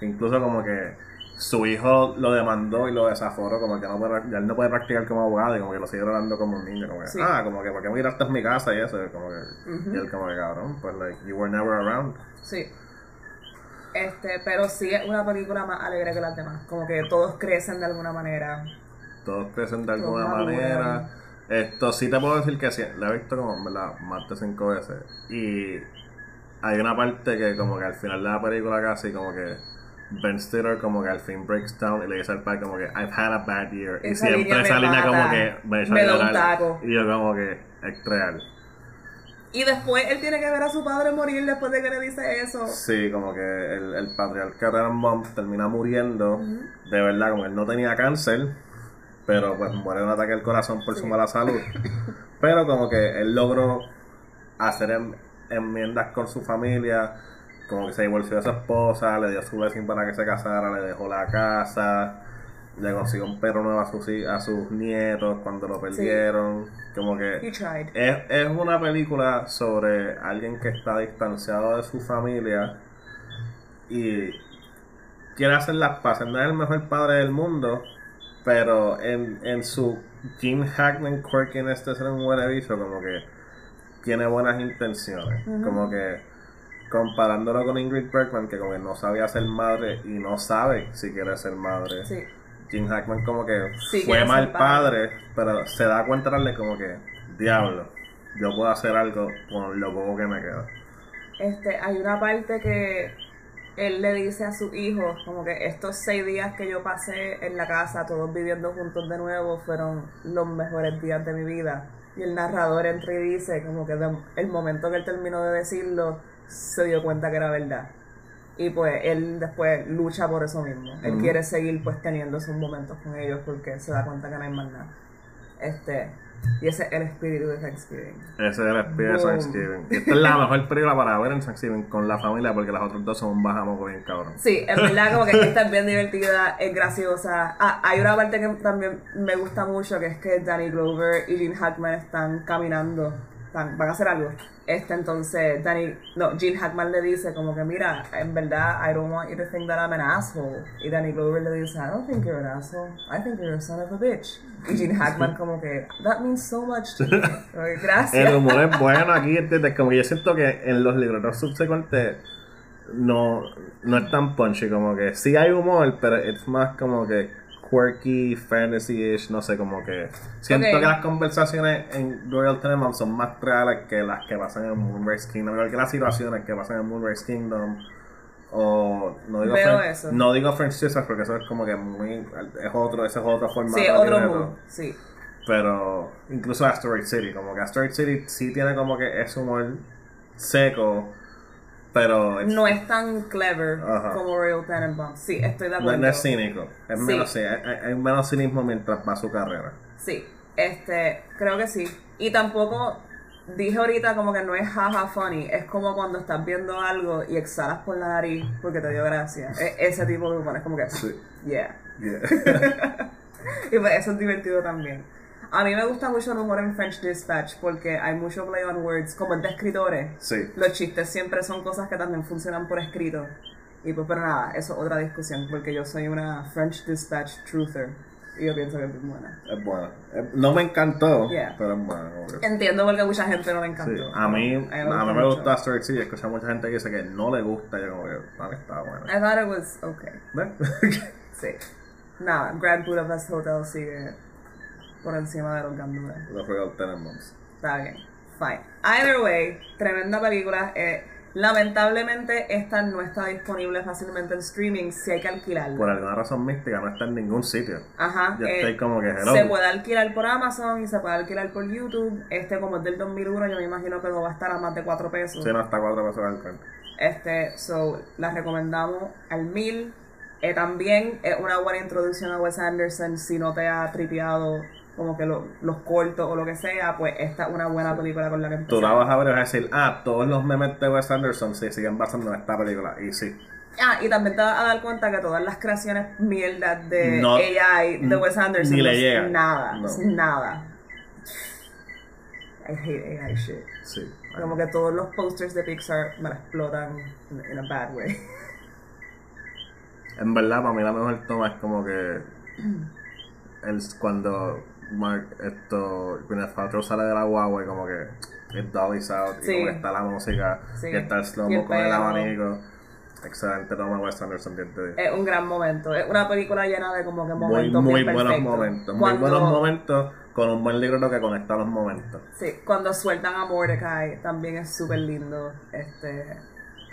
Incluso como que su hijo lo demandó y lo desaforó, como que no puede, ya él no puede practicar como abogado y como que lo sigue tratando como un niño, como que, Sí. ah, como que, ¿por qué me tiraste en mi casa y eso? Como que, Y él como que, cabrón, pues, like, you were never around. Sí. Este, pero sí es una película más alegre que las demás. Como que todos crecen de alguna manera. Todos crecen de alguna Todos maduran. manera. Esto sí te puedo decir que sí, la he visto como, ¿verdad? Más de cinco veces. Y hay una parte que como que al final de la película casi como que Ben Stiller como que al fin breaks down y le dice al padre como que I've had a bad year. y Esa siempre esa línea como que me Me da un taco. Y yo como que es real. Y después él tiene que ver a su padre morir después de que le dice eso. Sí, como que el, el patriarca Tenenbaum termina muriendo, de verdad, como él no tenía cáncer, pero pues muere de un ataque al corazón por su mala salud. Pero como que él logró hacer enmiendas con su familia, como que se divorció de su esposa, le dio su blessing para que se casara, le dejó la casa, le consiguió un perro nuevo a sus, a sus nietos cuando lo perdieron, como que... Es, es una película sobre alguien que está distanciado de su familia y quiere hacer las paces. No es el mejor padre del mundo, pero en, en su Jim Hackman quirky en este ser un buen bicho, como que tiene buenas intenciones. Como que comparándolo con Ingrid Bergman, que como que no sabía ser madre y no sabe si quiere ser madre. Sí. Jim Hackman como que Sí, fue mal padre. padre, pero se da cuenta darle como que, diablo, yo puedo hacer algo con lo poco que me queda. Este, hay una parte que él le dice a su hijo, como que estos seis días que yo pasé en la casa, todos viviendo juntos de nuevo, fueron los mejores días de mi vida. Y el narrador entra y dice, como que de- el momento que él terminó de decirlo, se dio cuenta que era verdad. Y pues él después lucha por eso mismo. Él quiere seguir pues teniendo esos momentos con ellos porque se da cuenta que no hay más nada. Este, y ese es el espíritu de Thanksgiving. Ese es el espíritu de. Thanksgiving. Esta es la mejor película para ver en Thanksgiving con la familia porque las otras dos son un bajamoco bien cabrón. Sí, en verdad como que esta es bien divertida, es graciosa. Ah, hay una parte que también me gusta mucho, que es que Danny Glover y Gene Hackman están caminando, están- van a hacer algo. Este entonces, Danny, no, Gene Hackman le dice como que mira, en verdad, I don't want you to think that I'm an asshole. Y Danny Glover le dice, I don't think you're an asshole, I think you're a son of a bitch. Y Gene Hackman como que, that means so much to me. Como Gracias. El humor es bueno aquí, ¿entiendes? Como que yo siento que en los libretos subsecuentes no, no es tan punchy, como que sí hay humor, pero es más como que quirky, fantasy-ish, no sé, como que siento que las conversaciones en Royal Tenenbaums son más reales que las que pasan en Moonrise Kingdom, igual que las situaciones que pasan en Moonrise Kingdom. O no digo, Veo French- eso. no digo French Sisters porque eso es como que muy. Es otro, ese es otro formato. Sí, otro mood, sí. Pero incluso Asteroid City, como que Asteroid City sí tiene como que ese humor seco, pero No es tan clever Ajá. como Royal Tenenbaums. Sí, estoy de acuerdo. no es cínico. Es Sí. menos, sí, hay, hay- hay menos cinismo mientras va su carrera. Sí, este, creo que sí. Y tampoco dije ahorita como que no es jaja funny, es como cuando estás viendo algo y exhalas por la nariz porque te dio gracia. E- ese tipo de humor es como que, Sí. yeah. Yeah. Y pues eso es divertido también. A mí me gusta mucho el humor en French Dispatch porque hay mucho play on words, como es de escritores. sí. Los chistes siempre son cosas que también funcionan por escrito. Y pues, pero nada, eso es otra discusión porque yo soy una French Dispatch truther. Y yo pienso que es buena. Es bueno. Eh, No me encantó, Yeah. pero es que- Entiendo porque a mucha gente no le Sí. encantó. A mí, a mí me gusta Asteroid City. Escuché a mucha gente que dice que no le gusta. Yo como que, mí está bueno. I thought it was okay. ¿Ves? Sí. Nada, Grand Budapest Hotel sigue por encima de los gandules. Los Royal Tenenbaums. Está bien. Fine. Either way, tremenda película. Eh, Lamentablemente esta no está disponible fácilmente en streaming, si hay que alquilarla. Por alguna razón mística no está en ningún sitio. Ajá. Yo eh, estoy como que hello. se puede alquilar por Amazon y se puede alquilar por YouTube. Este, como es del 2001, yo me imagino que no va a estar a más de 4 pesos. Sí, no está cuatro pesos al cuento. Este, so, la recomendamos al mil. Eh, también es una buena introducción a Wes Anderson si no te ha tripeado como que lo- los cortos o lo que sea, pues esta es una buena película con la que Tú la vas a ver y vas a decir, ah, todos los memes de Wes Anderson se siguen basando en esta película. Y sí. Ah, y también te vas a dar cuenta que todas las creaciones mierdas de No, AI de Wes Anderson ni le no nada, No. es nada. I hate AI shit. Sí. Como que todos los posters de Pixar me la explotan in a bad way. En verdad, para mí la mejor toma es como que el, cuando Mark, esto, Gwyneth Paltrow sale de la guagua y como que it dollies out Sí. y como que está la música Sí. y está el slow el con el abanico. Excelente toma Wes Anderson 10 de 10. Es un gran momento. Es una película llena de como que Muy, momentos muy bien buenos perfectos. momentos. Muy Cuando- buenos momentos con un buen libro que conecta los momentos. Sí, cuando sueltan a Mordecai también es súper lindo. Este,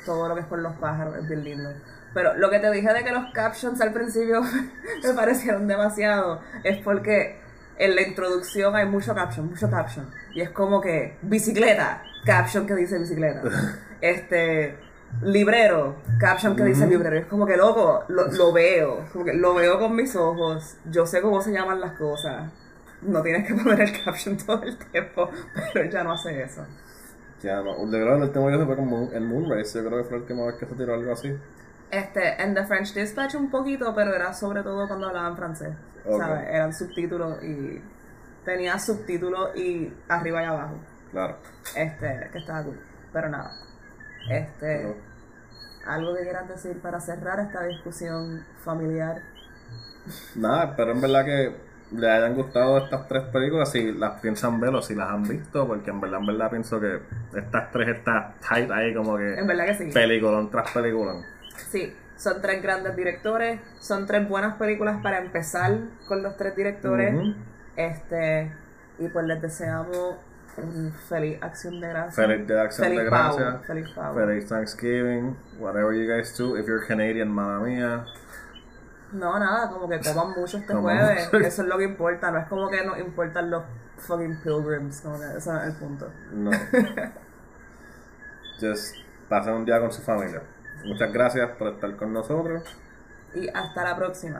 todo lo que es con los pájaros es bien lindo. Pero lo que te dije de que los captions al principio me parecieron demasiado es porque en la introducción hay mucho caption, mucho caption. Y es como que bicicleta, caption que dice bicicleta. Este librero, caption que dice librero. Es como que loco, lo, lo veo, como que lo veo con mis ojos. Yo sé cómo se llaman las cosas. No tienes que poner el caption todo el tiempo, pero ya no hace eso. Ya, no. De verdad, el último que fue como el Moonrace. Yo creo que fue la última vez que se tiró algo así. Este, en The French Dispatch un poquito, pero era sobre todo cuando hablaban francés. ¿Sabes? Eran subtítulos y tenía subtítulos y arriba y abajo. Claro. Este, que estaba cool. Pero nada. Este, algo que quieras decir para cerrar esta discusión familiar. Nada, pero en verdad que le hayan gustado estas tres películas, si las piensan ver o si las han visto, porque en verdad, en verdad pienso que estas tres están tight ahí como que En verdad que sí. peliculón tras peliculón. Sí, son tres grandes directores, son tres buenas películas para empezar con los tres directores. Este, y pues les deseamos un feliz acción de gracias. Feliz de Acción Feliz de Gracias. feliz. Feliz Thanksgiving, whatever you guys do. If you're Canadian, mía. No, nada, como que coman mucho este jueves. Eso es lo que importa. No es como que nos importan los fucking pilgrims. Como que ese es el punto. No. Just pasen un día con su familia. Muchas gracias por estar con nosotros. Y hasta la próxima.